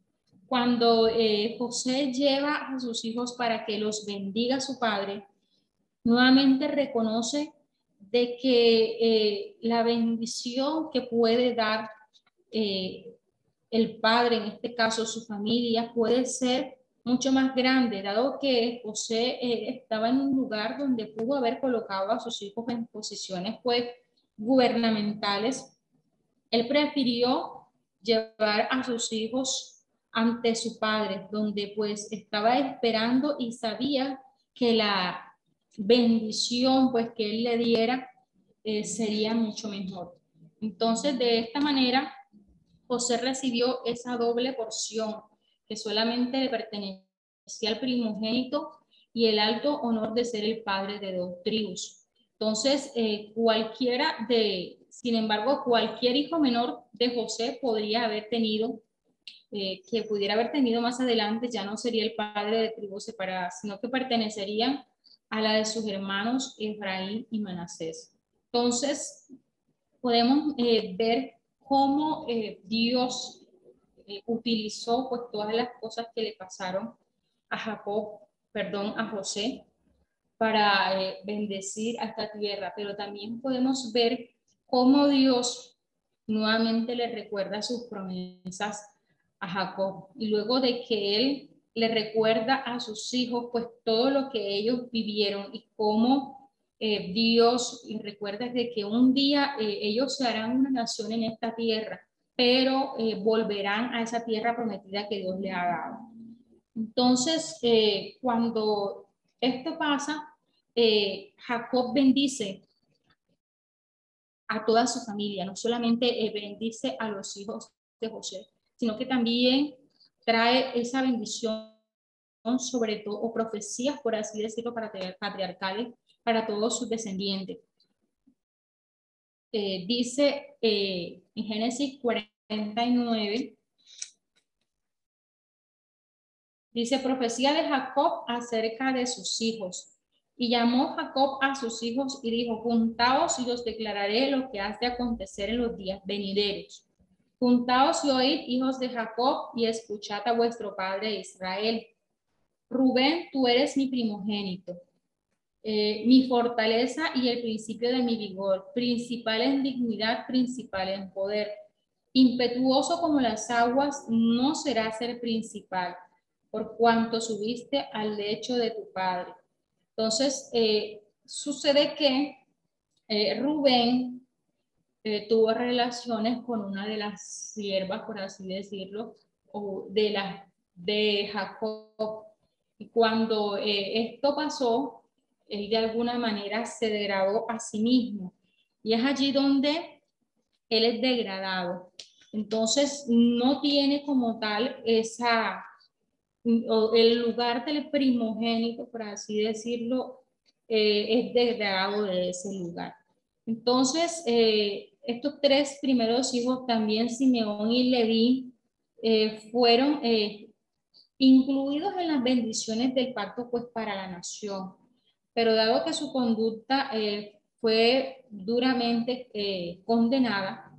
Cuando eh, José lleva a sus hijos para que los bendiga su padre, nuevamente reconoce de que la bendición que puede dar el padre, en este caso su familia, puede ser mucho más grande, dado que José eh, estaba en un lugar donde pudo haber colocado a sus hijos en posiciones pues gubernamentales. Él prefirió llevar a sus hijos ante su padre, donde pues estaba esperando y sabía que la bendición pues que él le diera eh, sería mucho mejor. Entonces, de esta manera, José recibió esa doble porción que solamente le pertenecía al primogénito y el alto honor de ser el padre de dos tribus. Entonces, eh, cualquiera de, sin embargo, cualquier hijo menor de José podría haber tenido, eh, que pudiera haber tenido más adelante, ya no sería el padre de tribus separadas, sino que pertenecerían a la de sus hermanos Efraín y Manasés. Entonces, podemos eh, ver cómo Dios eh, utilizó pues todas las cosas que le pasaron a Jacob, perdón, a José, para eh, bendecir a esta tierra, pero también podemos ver cómo Dios nuevamente le recuerda sus promesas a Jacob. Y luego de que él le recuerda a sus hijos pues todo lo que ellos vivieron y cómo eh, Dios y de que un día ellos se harán una nación en esta tierra pero eh, volverán a esa tierra prometida que Dios le ha dado. Entonces, eh, cuando esto pasa, eh, Jacob bendice a toda su familia, no solamente bendice a los hijos de José, sino que también trae esa bendición sobre todo, o profecías, por así decirlo, para patriarcales, para todos sus descendientes. dice en Génesis 40, Dice profecía de Jacob acerca de sus hijos. Y llamó Jacob a sus hijos y dijo, juntaos y os declararé lo que hace acontecer en los días venideros. Juntaos y oíd, hijos de Jacob, y escuchad a vuestro padre Israel. Rubén, tú eres mi primogénito, eh, mi fortaleza y el principio de mi vigor, principal en dignidad, principal en poder Impetuoso como las aguas no será ser principal, por cuanto subiste al lecho de tu padre. Entonces, eh, sucede que eh, Rubén tuvo relaciones con una de las siervas, por así decirlo, o de, la, de Jacob. Y cuando esto pasó, él de alguna manera se degradó a sí mismo. Y es allí donde él es degradado. Entonces, no tiene como tal esa, el lugar del primogénito, por así decirlo, eh, es degradado de ese lugar. Entonces, eh, estos tres primeros hijos, también Simeón y Leví, eh, fueron incluidos en las bendiciones del pacto pues para la nación. Pero dado que su conducta eh, fue duramente condenada,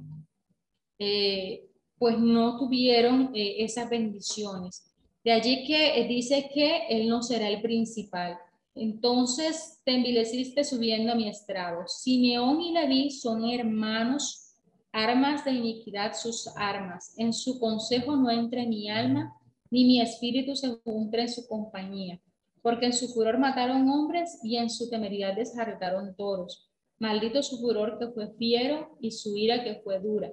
pues no tuvieron esas bendiciones. De allí que dice que él no será el principal. Entonces te envileciste subiendo a mi estrado. Simeón y Leví son hermanos, armas de iniquidad sus armas. En su consejo no entre mi alma, ni mi espíritu se junte en su compañía. Porque en su furor mataron hombres y en su temeridad deshartaron toros. Maldito su furor que fue fiero y su ira que fue dura.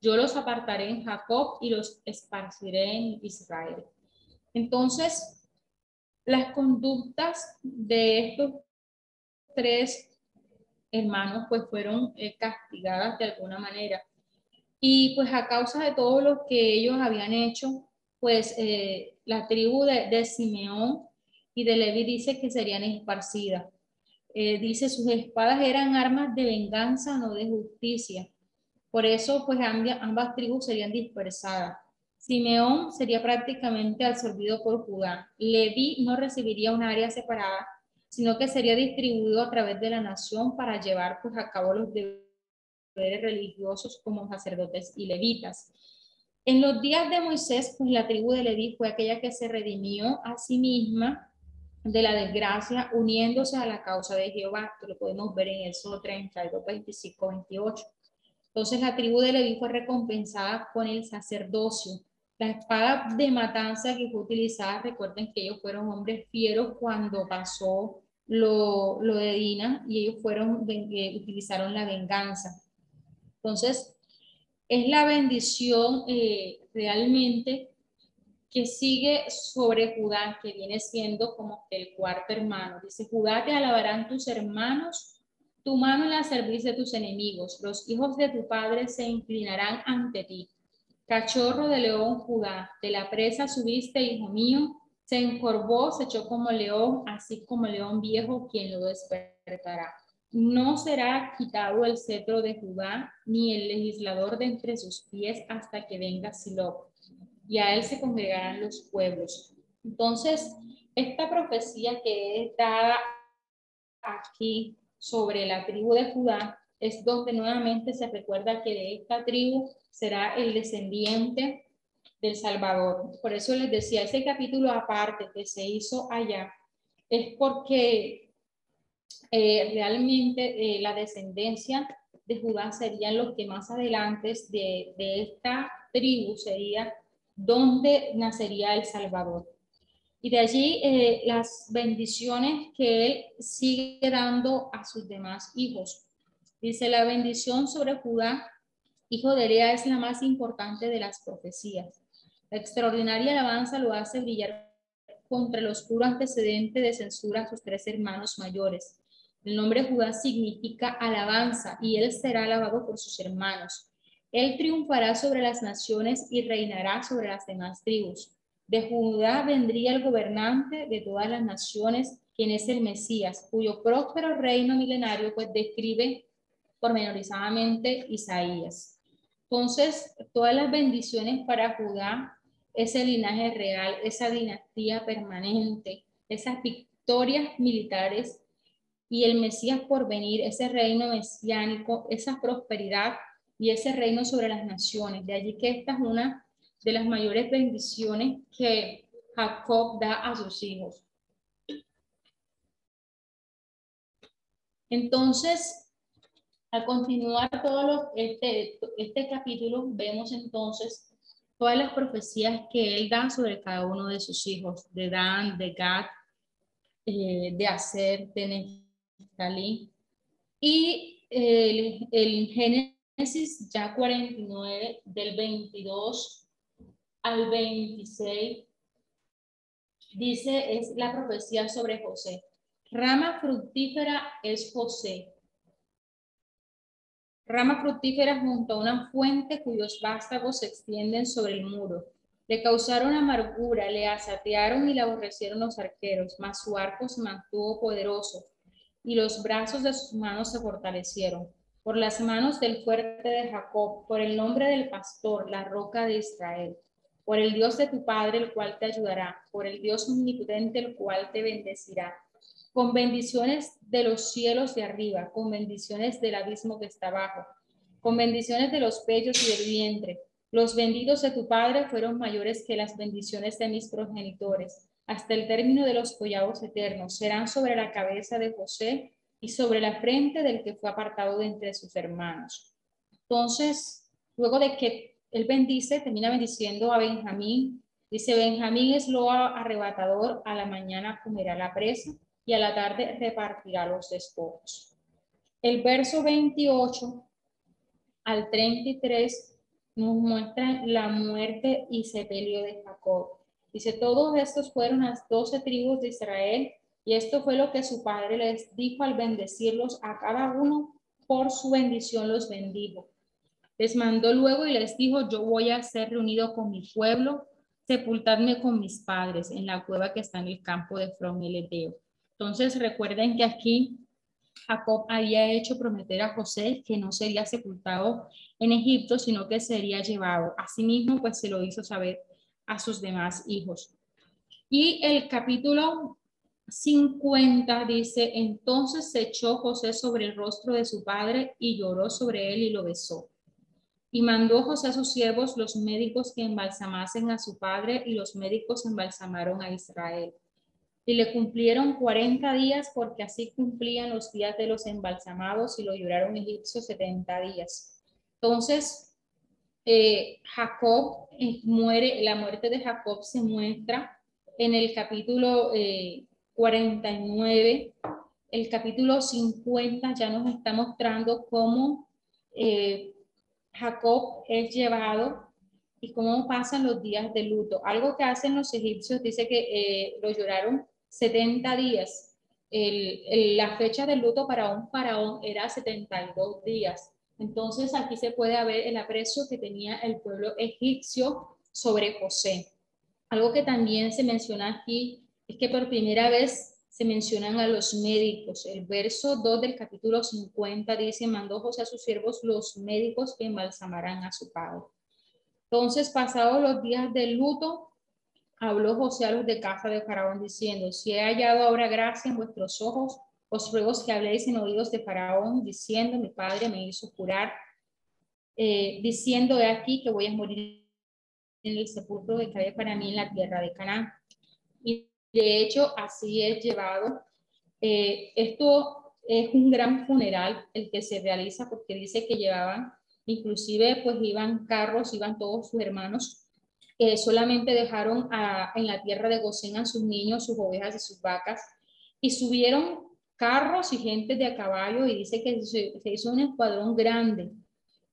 Yo los apartaré en Jacob y los esparciré en Israel. Entonces, las conductas de estos tres hermanos pues fueron eh, castigadas de alguna manera. Y pues a causa de todo lo que ellos habían hecho, pues eh, la tribu de, Simeón y de Levi dice que serían esparcidas. Eh, dice, sus espadas eran armas de venganza, no de justicia. Por eso, pues ambas, ambas tribus serían dispersadas. Simeón sería prácticamente absorbido por Judá. Leví no recibiría un área separada, sino que sería distribuido a través de la nación para llevar pues, a cabo los deberes religiosos como sacerdotes y levitas. En los días de Moisés, pues la tribu de Leví fue aquella que se redimió a sí misma de la desgracia, uniéndose a la causa de Jehová, que lo podemos ver en Éxodo 32, 25, 28. Entonces la tribu de Leví fue recompensada con el sacerdocio, la espada de matanza que fue utilizada, recuerden que ellos fueron hombres fieros cuando pasó lo, lo de Dina y ellos fueron, eh, utilizaron la venganza. Entonces, es la bendición eh, realmente que sigue sobre Judá, que viene siendo como el cuarto hermano. Dice, Judá te alabarán tus hermanos, tu mano en la servicio de tus enemigos, los hijos de tu padre se inclinarán ante ti. Cachorro de león Judá, de la presa subiste, hijo mío, se encorvó, se echó como león, así como león viejo, quien lo despertará. No será quitado el cetro de Judá, ni el legislador de entre sus pies hasta que venga Silo, y a él se congregarán los pueblos. Entonces, esta profecía que está aquí sobre la tribu de Judá es donde nuevamente se recuerda que de esta tribu será el descendiente del Salvador. Por eso les decía, ese capítulo aparte que se hizo allá es porque eh, realmente eh, la descendencia de Judá serían los que más adelante de, de esta tribu sería donde nacería el Salvador. Y de allí eh, las bendiciones que él sigue dando a sus demás hijos. Dice, la bendición sobre Judá, hijo de Lea, es la más importante de las profecías. La extraordinaria alabanza lo hace brillar contra el oscuro antecedente de censura a sus tres hermanos mayores. El nombre Judá significa alabanza y él será alabado por sus hermanos. Él triunfará sobre las naciones y reinará sobre las demás tribus. De Judá vendría el gobernante de todas las naciones, quien es el Mesías, cuyo próspero reino milenario pues describe pormenorizadamente Isaías. Entonces, todas las bendiciones para Judá, ese linaje real, esa dinastía permanente, esas victorias militares y el Mesías por venir, ese reino mesiánico, esa prosperidad y ese reino sobre las naciones. De allí que esta es una de las mayores bendiciones que Jacob da a sus hijos. Entonces, al continuar todo este, este capítulo, vemos entonces todas las profecías que él da sobre cada uno de sus hijos, de Dan, de Gad, eh, de Aser, de Neftalí. Y el, el Génesis ya 49, del 22 al 26, dice, es la profecía sobre José. Rama fructífera es José, rama fructífera junto a una fuente cuyos vástagos se extienden sobre el muro. Le causaron amargura, le asatearon y le aborrecieron los arqueros, mas su arco se mantuvo poderoso y los brazos de sus manos se fortalecieron. Por las manos del fuerte de Jacob, por el nombre del pastor, la roca de Israel, por el Dios de tu Padre, el cual te ayudará, por el Dios omnipotente, el cual te bendecirá, con bendiciones de los cielos de arriba, con bendiciones del abismo que está abajo, con bendiciones de los pechos y del vientre. Los benditos de tu Padre fueron mayores que las bendiciones de mis progenitores, hasta el término de los collados eternos. Serán sobre la cabeza de José y sobre la frente del que fue apartado de entre sus hermanos. Entonces, luego de que él bendice, termina bendiciendo a Benjamín. Dice, Benjamín es lo arrebatador, a la mañana comerá la presa y a la tarde repartirá los despojos. El verso 28 al 33 nos muestra la muerte y sepelio de Jacob. Dice, todos estos fueron las doce tribus de Israel y esto fue lo que su padre les dijo al bendecirlos a cada uno, por su bendición los bendijo. Les mandó luego y les dijo, yo voy a ser reunido con mi pueblo, sepultadme con mis padres en la cueva que está en el campo de From Entonces recuerden que aquí Jacob había hecho prometer a José que no sería sepultado en Egipto, sino que sería llevado. Asimismo, pues se lo hizo saber a sus demás hijos. Y el capítulo 50 dice, entonces se echó José sobre el rostro de su padre y lloró sobre él y lo besó. Y mandó José a sus siervos los médicos que embalsamasen a su padre y los médicos embalsamaron a Israel. Y le cumplieron 40 días porque así cumplían los días de los embalsamados y lo lloraron egipcios 70 días. Entonces, eh, Jacob eh, muere, la muerte de Jacob se muestra en el capítulo eh, 49, el capítulo 50 ya nos está mostrando cómo eh, Jacob es llevado y cómo pasan los días de luto. Algo que hacen los egipcios dice que eh, lo lloraron 70 días. la fecha de luto para un faraón era 72 días. Entonces aquí se puede ver el aprecio que tenía el pueblo egipcio sobre José. Algo que también se menciona aquí es que por primera vez se mencionan a los médicos. El verso 2 del capítulo 50 dice, mandó José a sus siervos los médicos que embalsamarán a su padre. Entonces, pasados los días del luto, habló José a los de casa de Faraón diciendo, si he hallado ahora gracia en vuestros ojos, os ruego que habléis en oídos de Faraón, diciendo, mi padre me hizo curar, eh, diciendo, he aquí que voy a morir en el sepulcro que cabe para mí en la tierra de Canaán. De hecho, así es llevado. Eh, esto es un gran funeral el que se realiza porque dice que llevaban, inclusive pues iban carros, iban todos sus hermanos, solamente dejaron en la tierra de Gosén a sus niños, sus ovejas y sus vacas, y subieron carros y gente de a caballo y dice que se, hizo un escuadrón grande.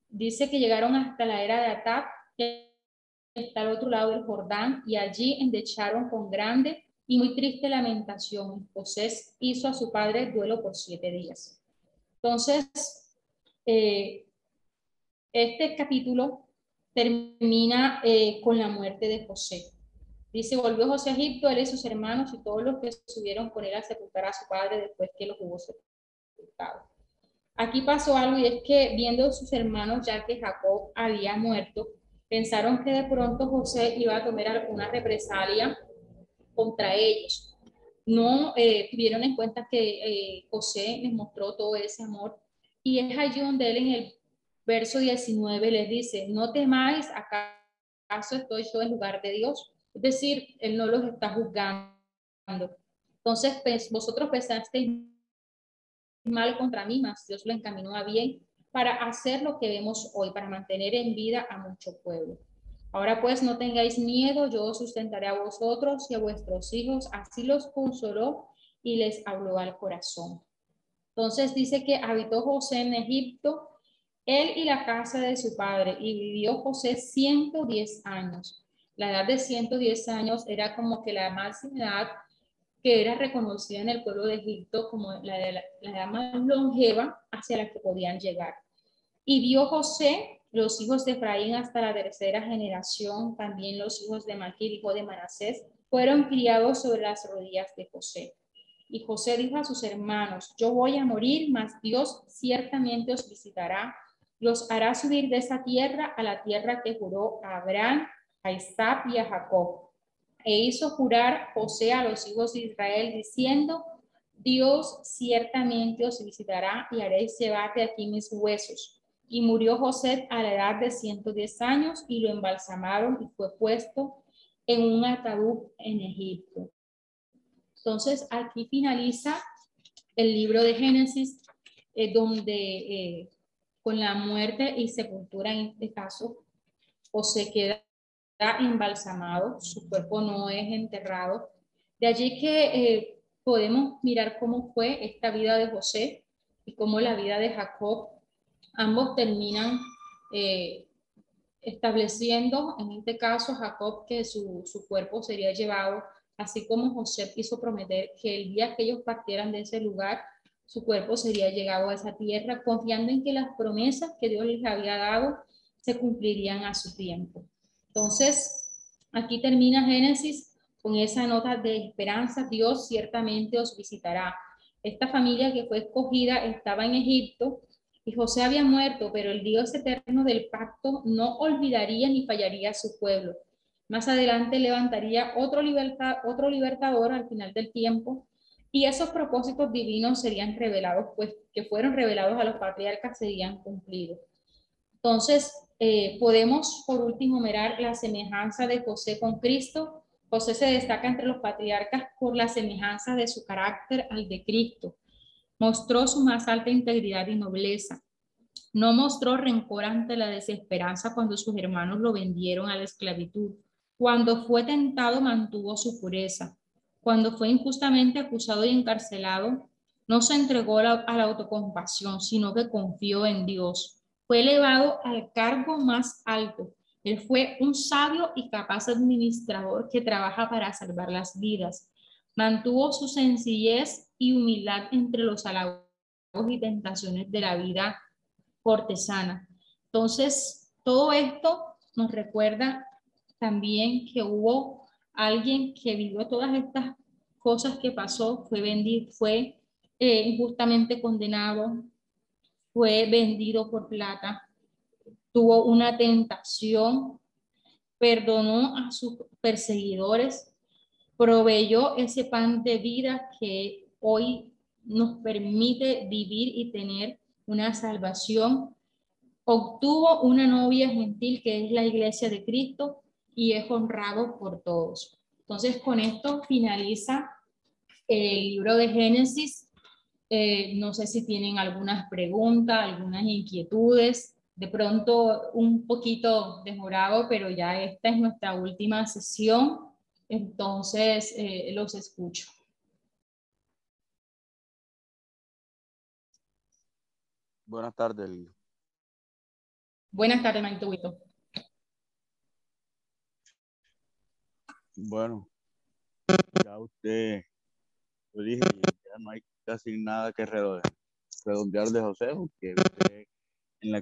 Dice que llegaron hasta la era de Atap, que está al otro lado del Jordán, y allí endecharon con grande y muy triste lamentación. José hizo a su padre duelo por siete días. Entonces, eh, este capítulo termina eh, con la muerte de José. Dice, volvió José a Egipto, él y sus hermanos y todos los que subieron con él a sepultar a su padre después que lo hubo sepultado. Aquí pasó algo y es que viendo sus hermanos ya que Jacob había muerto, pensaron que de pronto José iba a tomar alguna represalia contra ellos. No eh, tuvieron en cuenta que eh, José les mostró todo ese amor. Y es allí donde él en el verso 19 les dice, no temáis, acaso estoy yo en lugar de Dios. Es decir, él no los está juzgando. Entonces, pues, vosotros pensasteis mal contra mí, mas Dios lo encaminó a bien para hacer lo que vemos hoy, para mantener en vida a mucho pueblo. Ahora pues no tengáis miedo, yo os sustentaré a vosotros y a vuestros hijos. Así los consoló y les habló al corazón. Entonces dice que habitó José en Egipto, él y la casa de su padre, y vivió José 110 años. La edad de 110 años era como que la máxima edad que era reconocida en el pueblo de Egipto como la, la edad más longeva hacia la que podían llegar. Y vio José los hijos de Efraín hasta la tercera generación, también los hijos de Maquir, hijo de Manasés, fueron criados sobre las rodillas de José. Y José dijo a sus hermanos, yo voy a morir, mas Dios ciertamente os visitará, los hará subir de esa tierra a la tierra que juró a Abraham, a Isaac y a Jacob. E hizo jurar José a los hijos de Israel diciendo, Dios ciertamente os visitará y haréis llevar de aquí mis huesos. Y murió José a la edad de 110 años y lo embalsamaron y fue puesto en un ataúd en Egipto. Entonces, aquí finaliza el libro de Génesis, eh, donde eh, con la muerte y sepultura en este caso, José queda embalsamado, su cuerpo no es enterrado. De allí que eh, podemos mirar cómo fue esta vida de José y cómo la vida de Jacob. Ambos terminan eh, estableciendo, en este caso, Jacob, que su, su cuerpo sería llevado, así como José quiso prometer que el día que ellos partieran de ese lugar, su cuerpo sería llegado a esa tierra, confiando en que las promesas que Dios les había dado se cumplirían a su tiempo. Entonces, aquí termina Génesis con esa nota de esperanza, Dios ciertamente os visitará. Esta familia que fue escogida estaba en Egipto y José había muerto, pero el Dios eterno del pacto no olvidaría ni fallaría a su pueblo. Más adelante levantaría otro, libertador al final del tiempo y esos propósitos divinos serían revelados, pues que fueron revelados a los patriarcas serían cumplidos. Entonces, eh, podemos por último mirar la semejanza de José con Cristo José se destaca entre los patriarcas por la semejanza de su carácter al de Cristo. Mostró su más alta integridad y nobleza. No mostró rencor ante la desesperanza cuando sus hermanos lo vendieron a la esclavitud. Cuando fue tentado mantuvo su pureza. Cuando fue injustamente acusado y encarcelado, no se entregó a la autocompasión, sino que confió en Dios. Fue elevado al cargo más alto él fue un sabio y capaz administrador que trabaja para salvar las vidas. Mantuvo su sencillez y humildad entre los halagos y tentaciones de la vida cortesana. Entonces, todo esto nos recuerda también que hubo alguien que vivió todas estas cosas que pasó, fue vendido, fue eh, injustamente condenado, fue vendido por plata, tuvo una tentación, perdonó a sus perseguidores, proveyó ese pan de vida que hoy nos permite vivir y tener una salvación. Obtuvo una novia gentil que es la iglesia de Cristo y es honrado por todos. Entonces, con esto finaliza el libro de Génesis. Eh, no sé si tienen algunas preguntas, algunas inquietudes de pronto un poquito demorado, pero ya esta es nuestra última sesión, entonces eh, los escucho. Buenas tardes. Buenas tardes, Maito Bueno, ya usted lo dije, ya no hay casi nada que redondear de José, porque usted en la